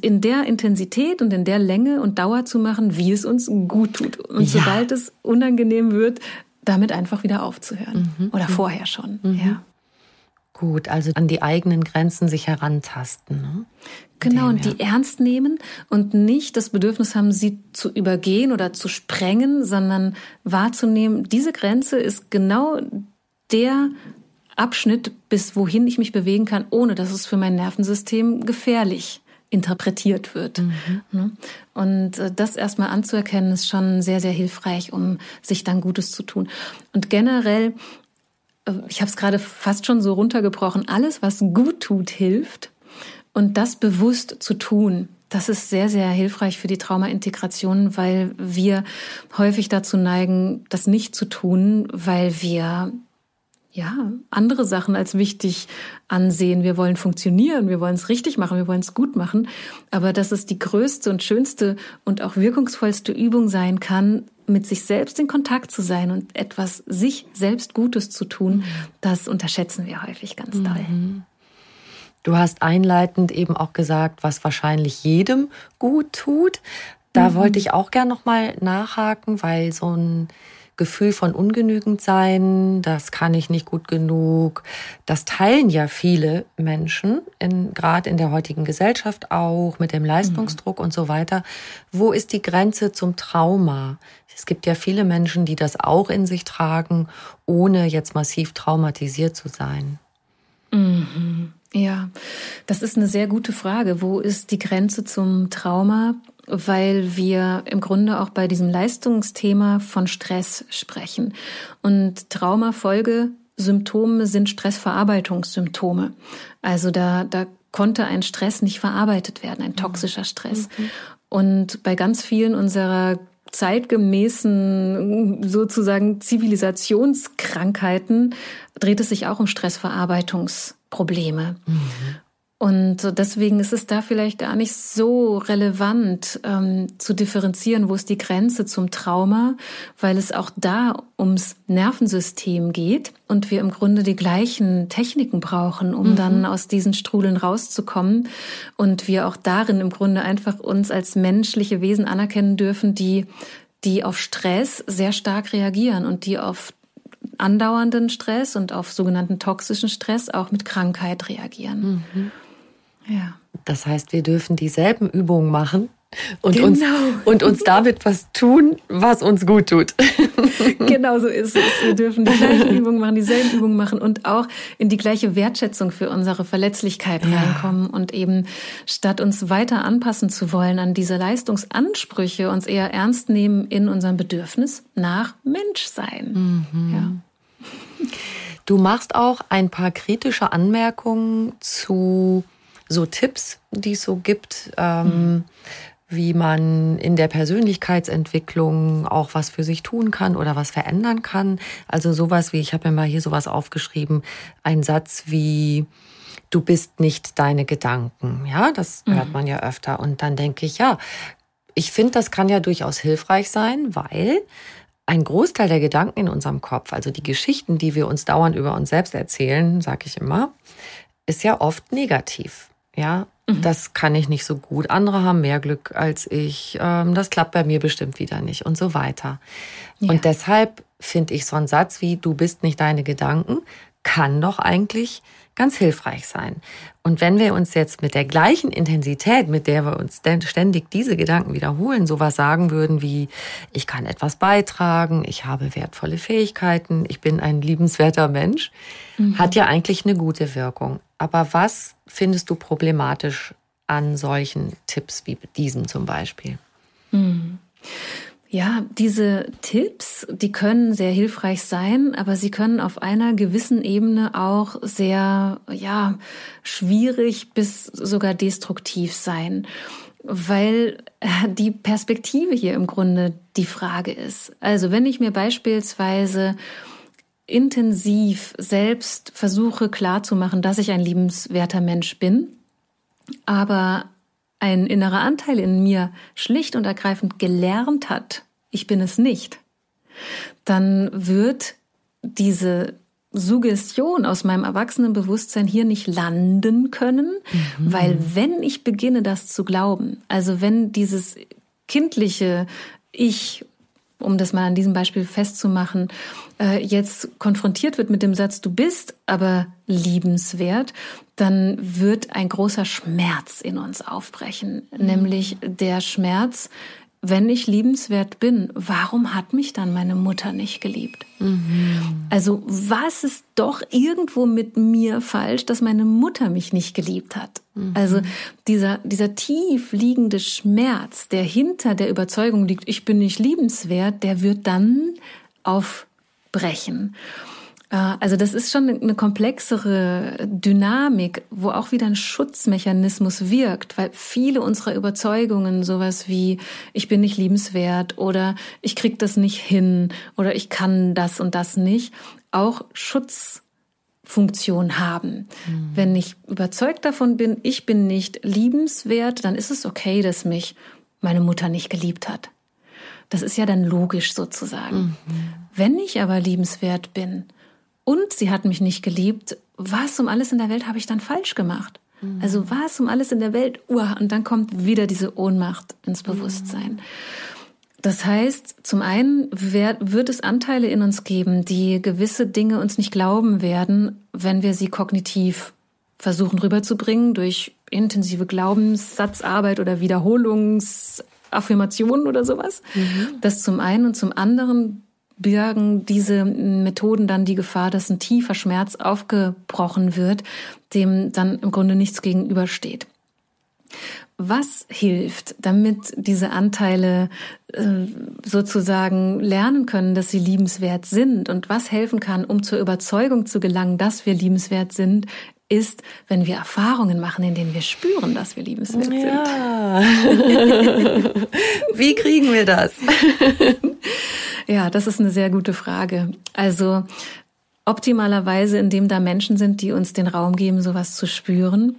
in der Intensität und in der Länge und Dauer zu machen, wie es uns gut tut. Und ja. sobald es unangenehm wird, damit einfach wieder aufzuhören. Mhm. Oder vorher schon. Mhm. Ja. Gut, also an die eigenen Grenzen sich herantasten. Ne? Genau, und die ernst nehmen und nicht das Bedürfnis haben, sie zu übergehen oder zu sprengen, sondern wahrzunehmen, diese Grenze ist genau der Abschnitt, bis wohin ich mich bewegen kann, ohne dass es für mein Nervensystem gefährlich interpretiert wird. Mhm. Ne? Und äh, das erstmal anzuerkennen, ist schon sehr, sehr hilfreich, um sich dann Gutes zu tun. Und generell, äh, ich habe es gerade fast schon so runtergebrochen, alles, was gut tut, hilft. Und das bewusst zu tun, das ist sehr, sehr hilfreich für die Traumaintegration, weil wir häufig dazu neigen, das nicht zu tun, weil wir ja, andere Sachen als wichtig ansehen. Wir wollen funktionieren, wir wollen es richtig machen, wir wollen es gut machen. Aber dass es die größte und schönste und auch wirkungsvollste Übung sein kann, mit sich selbst in Kontakt zu sein und etwas sich selbst Gutes zu tun, mhm. das unterschätzen wir häufig ganz mhm. doll. Du hast einleitend eben auch gesagt, was wahrscheinlich jedem gut tut. Da mhm. wollte ich auch gern nochmal nachhaken, weil so ein Gefühl von ungenügend sein, das kann ich nicht gut genug. Das teilen ja viele Menschen, gerade in der heutigen Gesellschaft auch, mit dem Leistungsdruck mhm. und so weiter. Wo ist die Grenze zum Trauma? Es gibt ja viele Menschen, die das auch in sich tragen, ohne jetzt massiv traumatisiert zu sein. Mhm. Ja, das ist eine sehr gute Frage. Wo ist die Grenze zum Trauma? Weil wir im Grunde auch bei diesem Leistungsthema von Stress sprechen. Und Traumafolgesymptome sind Stressverarbeitungssymptome. Also da, da konnte ein Stress nicht verarbeitet werden, ein toxischer Stress. Mhm. Und bei ganz vielen unserer zeitgemäßen sozusagen Zivilisationskrankheiten dreht es sich auch um Stressverarbeitungsprobleme. Mhm. Und deswegen ist es da vielleicht gar nicht so relevant ähm, zu differenzieren, wo ist die Grenze zum Trauma, weil es auch da ums Nervensystem geht und wir im Grunde die gleichen Techniken brauchen, um mhm. dann aus diesen Strudeln rauszukommen. Und wir auch darin im Grunde einfach uns als menschliche Wesen anerkennen dürfen, die die auf Stress sehr stark reagieren und die auf andauernden Stress und auf sogenannten toxischen Stress auch mit Krankheit reagieren. Mhm. Ja. Das heißt, wir dürfen dieselben Übungen machen und, genau. uns, und uns damit was tun, was uns gut tut. Genau so ist es. Wir dürfen die gleichen Übungen machen, dieselben Übungen machen und auch in die gleiche Wertschätzung für unsere Verletzlichkeit ja. reinkommen und eben statt uns weiter anpassen zu wollen an diese Leistungsansprüche, uns eher ernst nehmen in unserem Bedürfnis nach Menschsein. Mhm. Ja. Du machst auch ein paar kritische Anmerkungen zu so Tipps, die es so gibt, ähm, mhm. wie man in der Persönlichkeitsentwicklung auch was für sich tun kann oder was verändern kann. Also sowas wie, ich habe mir mal hier sowas aufgeschrieben, ein Satz wie, du bist nicht deine Gedanken. Ja, das mhm. hört man ja öfter. Und dann denke ich, ja, ich finde, das kann ja durchaus hilfreich sein, weil ein Großteil der Gedanken in unserem Kopf, also die Geschichten, die wir uns dauernd über uns selbst erzählen, sage ich immer, ist ja oft negativ. Ja, mhm. das kann ich nicht so gut. Andere haben mehr Glück als ich. Ähm, das klappt bei mir bestimmt wieder nicht und so weiter. Ja. Und deshalb finde ich so einen Satz wie, du bist nicht deine Gedanken, kann doch eigentlich ganz hilfreich sein. Und wenn wir uns jetzt mit der gleichen Intensität, mit der wir uns ständig diese Gedanken wiederholen, sowas sagen würden wie, ich kann etwas beitragen, ich habe wertvolle Fähigkeiten, ich bin ein liebenswerter Mensch, mhm. hat ja eigentlich eine gute Wirkung. Aber was findest du problematisch an solchen Tipps wie diesem zum Beispiel? Mhm. Ja, diese Tipps, die können sehr hilfreich sein, aber sie können auf einer gewissen Ebene auch sehr, ja, schwierig bis sogar destruktiv sein, weil die Perspektive hier im Grunde die Frage ist. Also wenn ich mir beispielsweise intensiv selbst versuche klarzumachen, dass ich ein liebenswerter Mensch bin, aber ein innerer Anteil in mir schlicht und ergreifend gelernt hat, ich bin es nicht, dann wird diese Suggestion aus meinem Erwachsenenbewusstsein hier nicht landen können, mhm. weil wenn ich beginne, das zu glauben, also wenn dieses kindliche Ich um das mal an diesem Beispiel festzumachen, äh, jetzt konfrontiert wird mit dem Satz, du bist aber liebenswert, dann wird ein großer Schmerz in uns aufbrechen, mhm. nämlich der Schmerz, wenn ich liebenswert bin, warum hat mich dann meine Mutter nicht geliebt? Mhm. Also was ist doch irgendwo mit mir falsch, dass meine Mutter mich nicht geliebt hat? Mhm. Also dieser, dieser tief liegende Schmerz, der hinter der Überzeugung liegt, ich bin nicht liebenswert, der wird dann aufbrechen. Äh, also das ist schon eine komplexere Dynamik, wo auch wieder ein Schutzmechanismus wirkt, weil viele unserer Überzeugungen sowas wie ich bin nicht liebenswert oder ich krieg das nicht hin oder ich kann das und das nicht, auch Schutzfunktion haben. Mhm. Wenn ich überzeugt davon bin, ich bin nicht liebenswert, dann ist es okay, dass mich meine Mutter nicht geliebt hat. Das ist ja dann logisch sozusagen. Mhm. Wenn ich aber liebenswert bin, und sie hat mich nicht geliebt, was um alles in der Welt habe ich dann falsch gemacht? Mhm. Also was um alles in der Welt? Uh, und dann kommt wieder diese Ohnmacht ins Bewusstsein. Das heißt, zum einen wird es Anteile in uns geben, die gewisse Dinge uns nicht glauben werden, wenn wir sie kognitiv versuchen rüberzubringen durch intensive Glaubenssatzarbeit oder Wiederholungsaffirmationen oder sowas. Mhm. Das zum einen und zum anderen birgen diese Methoden dann die Gefahr, dass ein tiefer Schmerz aufgebrochen wird, dem dann im Grunde nichts gegenübersteht. Was hilft, damit diese Anteile äh, sozusagen lernen können, dass sie liebenswert sind? Und was helfen kann, um zur Überzeugung zu gelangen, dass wir liebenswert sind, ist, wenn wir Erfahrungen machen, in denen wir spüren, dass wir liebenswert ja. sind. Wie kriegen wir das? Ja, das ist eine sehr gute Frage. Also optimalerweise, indem da Menschen sind, die uns den Raum geben, sowas zu spüren.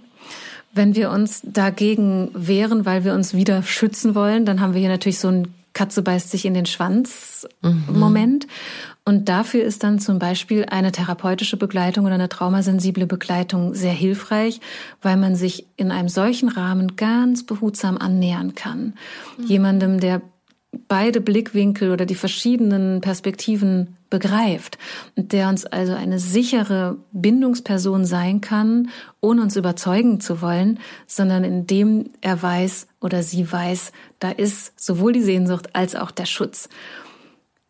Wenn wir uns dagegen wehren, weil wir uns wieder schützen wollen, dann haben wir hier natürlich so ein Katze beißt sich in den Schwanz mhm. Moment. Und dafür ist dann zum Beispiel eine therapeutische Begleitung oder eine traumasensible Begleitung sehr hilfreich, weil man sich in einem solchen Rahmen ganz behutsam annähern kann. Mhm. Jemandem, der beide Blickwinkel oder die verschiedenen Perspektiven begreift und der uns also eine sichere Bindungsperson sein kann, ohne uns überzeugen zu wollen, sondern indem er weiß oder sie weiß, da ist sowohl die Sehnsucht als auch der Schutz.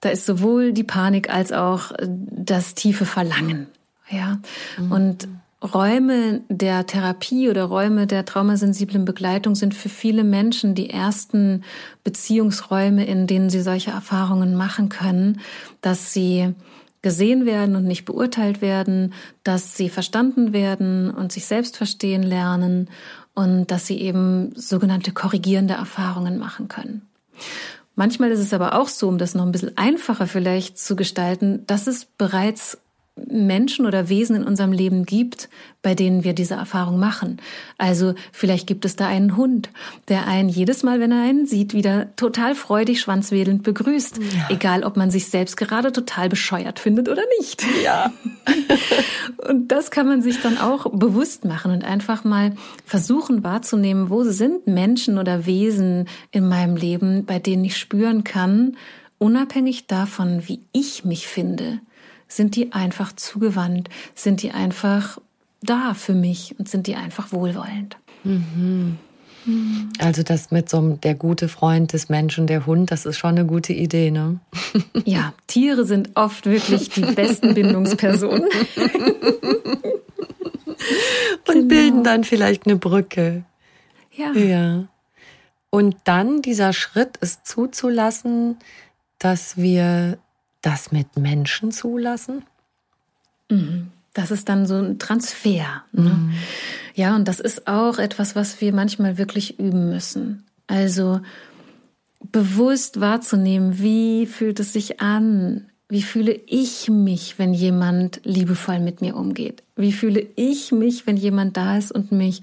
Da ist sowohl die Panik als auch das tiefe Verlangen. Ja. Mhm. Und Räume der Therapie oder Räume der traumasensiblen Begleitung sind für viele Menschen die ersten Beziehungsräume, in denen sie solche Erfahrungen machen können, dass sie gesehen werden und nicht beurteilt werden, dass sie verstanden werden und sich selbst verstehen lernen und dass sie eben sogenannte korrigierende Erfahrungen machen können. Manchmal ist es aber auch so, um das noch ein bisschen einfacher vielleicht zu gestalten, dass es bereits Menschen oder Wesen in unserem Leben gibt, bei denen wir diese Erfahrung machen. Also vielleicht gibt es da einen Hund, der einen jedes Mal, wenn er einen sieht, wieder total freudig schwanzwedelnd begrüßt. Ja. Egal, ob man sich selbst gerade total bescheuert findet oder nicht. Ja. und das kann man sich dann auch bewusst machen und einfach mal versuchen wahrzunehmen, wo sind Menschen oder Wesen in meinem Leben, bei denen ich spüren kann, unabhängig davon, wie ich mich finde, sind die einfach zugewandt? Sind die einfach da für mich und sind die einfach wohlwollend? Mhm. Also das mit so einem der gute Freund des Menschen, der Hund, das ist schon eine gute Idee, ne? Ja, Tiere sind oft wirklich die besten Bindungspersonen. Und genau. bilden dann vielleicht eine Brücke. Ja. Ja. Und dann dieser Schritt, es zuzulassen, dass wir das mit Menschen zulassen? Mhm. Das ist dann so ein Transfer. Ne? Mhm. Ja, und das ist auch etwas, was wir manchmal wirklich üben müssen. Also bewusst wahrzunehmen, wie fühlt es sich an? Wie fühle ich mich, wenn jemand liebevoll mit mir umgeht? Wie fühle ich mich, wenn jemand da ist und mich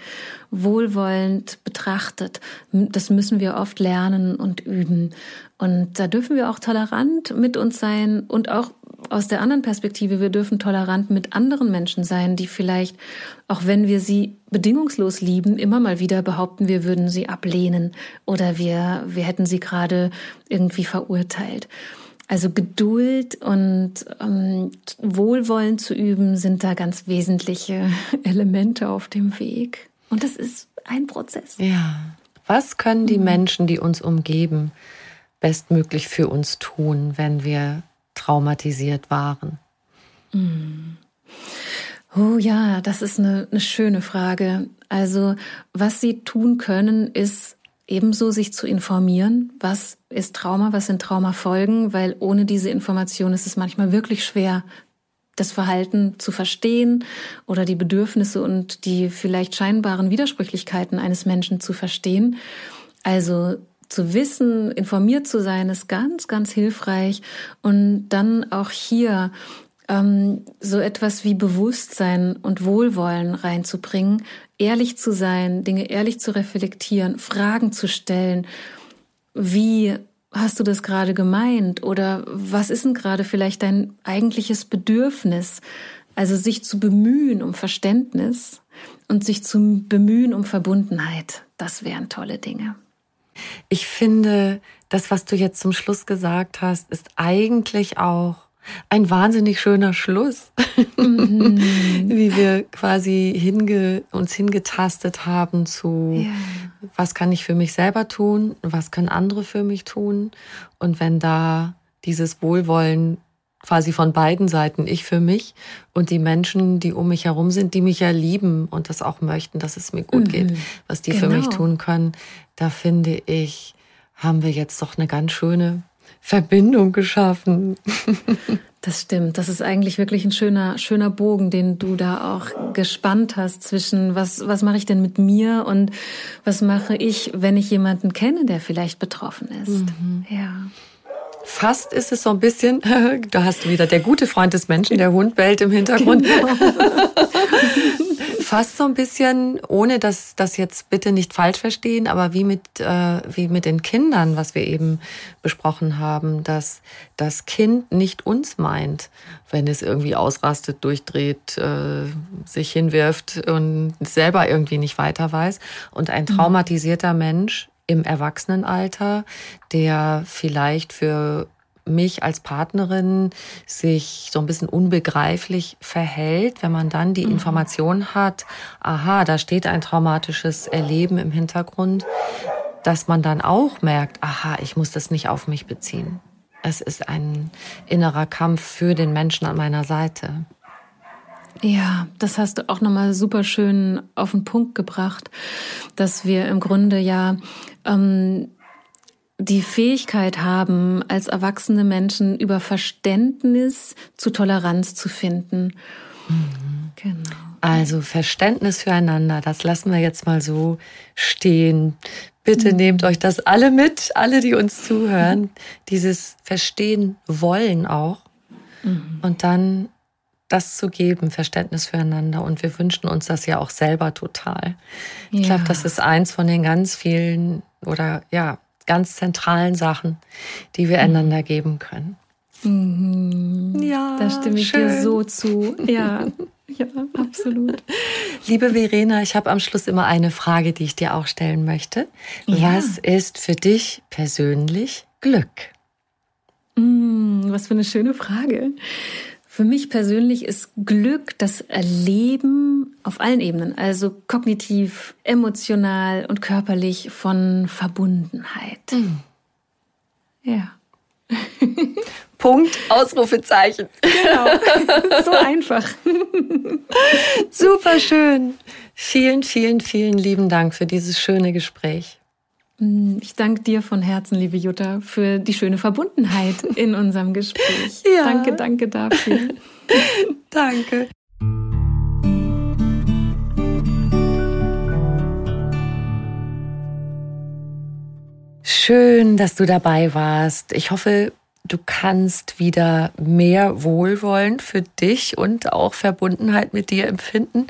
wohlwollend betrachtet? Das müssen wir oft lernen und üben. Und da dürfen wir auch tolerant mit uns sein und auch aus der anderen Perspektive, wir dürfen tolerant mit anderen Menschen sein, die vielleicht, auch wenn wir sie bedingungslos lieben, immer mal wieder behaupten, wir würden sie ablehnen oder wir, wir hätten sie gerade irgendwie verurteilt. Also Geduld und ähm, Wohlwollen zu üben sind da ganz wesentliche Elemente auf dem Weg. Und das ist ein Prozess. Ja. Was können die mhm. Menschen, die uns umgeben, bestmöglich für uns tun, wenn wir traumatisiert waren? Mm. Oh ja, das ist eine, eine schöne Frage. Also was Sie tun können, ist ebenso sich zu informieren, was ist Trauma, was sind Traumafolgen, weil ohne diese Information ist es manchmal wirklich schwer, das Verhalten zu verstehen oder die Bedürfnisse und die vielleicht scheinbaren Widersprüchlichkeiten eines Menschen zu verstehen. Also zu wissen, informiert zu sein, ist ganz, ganz hilfreich. Und dann auch hier ähm, so etwas wie Bewusstsein und Wohlwollen reinzubringen, ehrlich zu sein, Dinge ehrlich zu reflektieren, Fragen zu stellen. Wie hast du das gerade gemeint? Oder was ist denn gerade vielleicht dein eigentliches Bedürfnis? Also sich zu bemühen um Verständnis und sich zu bemühen um Verbundenheit. Das wären tolle Dinge. Ich finde, das, was du jetzt zum Schluss gesagt hast, ist eigentlich auch ein wahnsinnig schöner Schluss, mhm. wie wir quasi hinge, uns hingetastet haben zu, ja. was kann ich für mich selber tun, was können andere für mich tun. Und wenn da dieses Wohlwollen quasi von beiden Seiten, ich für mich und die Menschen, die um mich herum sind, die mich ja lieben und das auch möchten, dass es mir gut mhm. geht, was die genau. für mich genau. tun können, da finde ich, haben wir jetzt doch eine ganz schöne Verbindung geschaffen. Das stimmt. Das ist eigentlich wirklich ein schöner, schöner Bogen, den du da auch gespannt hast zwischen was, was mache ich denn mit mir und was mache ich, wenn ich jemanden kenne, der vielleicht betroffen ist. Mhm. Ja. Fast ist es so ein bisschen, da hast du wieder der gute Freund des Menschen, der Hund bellt im Hintergrund. Genau. fast so ein bisschen, ohne dass das jetzt bitte nicht falsch verstehen, aber wie mit, äh, wie mit den Kindern, was wir eben besprochen haben, dass das Kind nicht uns meint, wenn es irgendwie ausrastet, durchdreht, äh, sich hinwirft und selber irgendwie nicht weiter weiß. Und ein mhm. traumatisierter Mensch im Erwachsenenalter, der vielleicht für mich als Partnerin sich so ein bisschen unbegreiflich verhält, wenn man dann die mhm. Information hat, aha, da steht ein traumatisches Erleben im Hintergrund, dass man dann auch merkt, aha, ich muss das nicht auf mich beziehen. Es ist ein innerer Kampf für den Menschen an meiner Seite. Ja, das hast du auch nochmal super schön auf den Punkt gebracht, dass wir im Grunde ja ähm, die Fähigkeit haben, als erwachsene Menschen über Verständnis zu Toleranz zu finden. Mhm. Genau. Also Verständnis füreinander, das lassen wir jetzt mal so stehen. Bitte mhm. nehmt euch das alle mit, alle, die uns zuhören, dieses Verstehen wollen auch. Mhm. Und dann das zu geben, Verständnis füreinander. Und wir wünschen uns das ja auch selber total. Ich ja. glaube, das ist eins von den ganz vielen oder ja, ganz zentralen Sachen, die wir mhm. einander geben können. Mhm. Ja, da stimme ich schön. dir so zu. Ja, ja, absolut. Liebe Verena, ich habe am Schluss immer eine Frage, die ich dir auch stellen möchte. Ja. Was ist für dich persönlich Glück? Mm, was für eine schöne Frage. Für mich persönlich ist Glück das Erleben auf allen Ebenen, also kognitiv, emotional und körperlich von Verbundenheit. Mhm. Ja. Punkt, Ausrufezeichen. Genau, so einfach. Super schön. Vielen, vielen, vielen lieben Dank für dieses schöne Gespräch. Mm, ich danke dir von Herzen, liebe Jutta, für die schöne Verbundenheit in unserem Gespräch. Ja. Danke, danke dafür. danke. Schön, dass du dabei warst. Ich hoffe, du kannst wieder mehr Wohlwollen für dich und auch Verbundenheit mit dir empfinden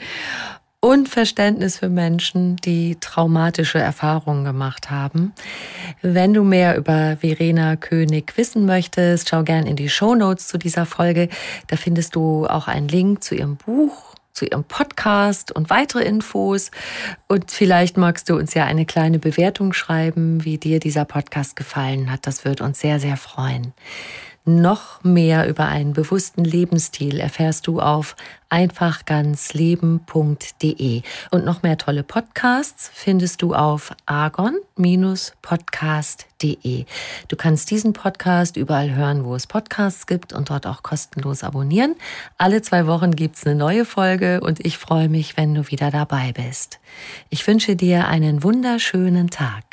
und Verständnis für Menschen, die traumatische Erfahrungen gemacht haben. Wenn du mehr über Verena König wissen möchtest, schau gern in die Show Notes zu dieser Folge. Da findest du auch einen Link zu ihrem Buch, zu ihrem Podcast und weitere Infos. Und vielleicht magst du uns ja eine kleine Bewertung schreiben, wie dir dieser Podcast gefallen hat. Das wird uns sehr, sehr freuen. Noch mehr über einen bewussten Lebensstil erfährst du auf einfachganzleben.de. Und noch mehr tolle Podcasts findest du auf argon-podcast.de. Du kannst diesen Podcast überall hören, wo es Podcasts gibt und dort auch kostenlos abonnieren. Alle zwei Wochen gibt's eine neue Folge und ich freue mich, wenn du wieder dabei bist. Ich wünsche dir einen wunderschönen Tag.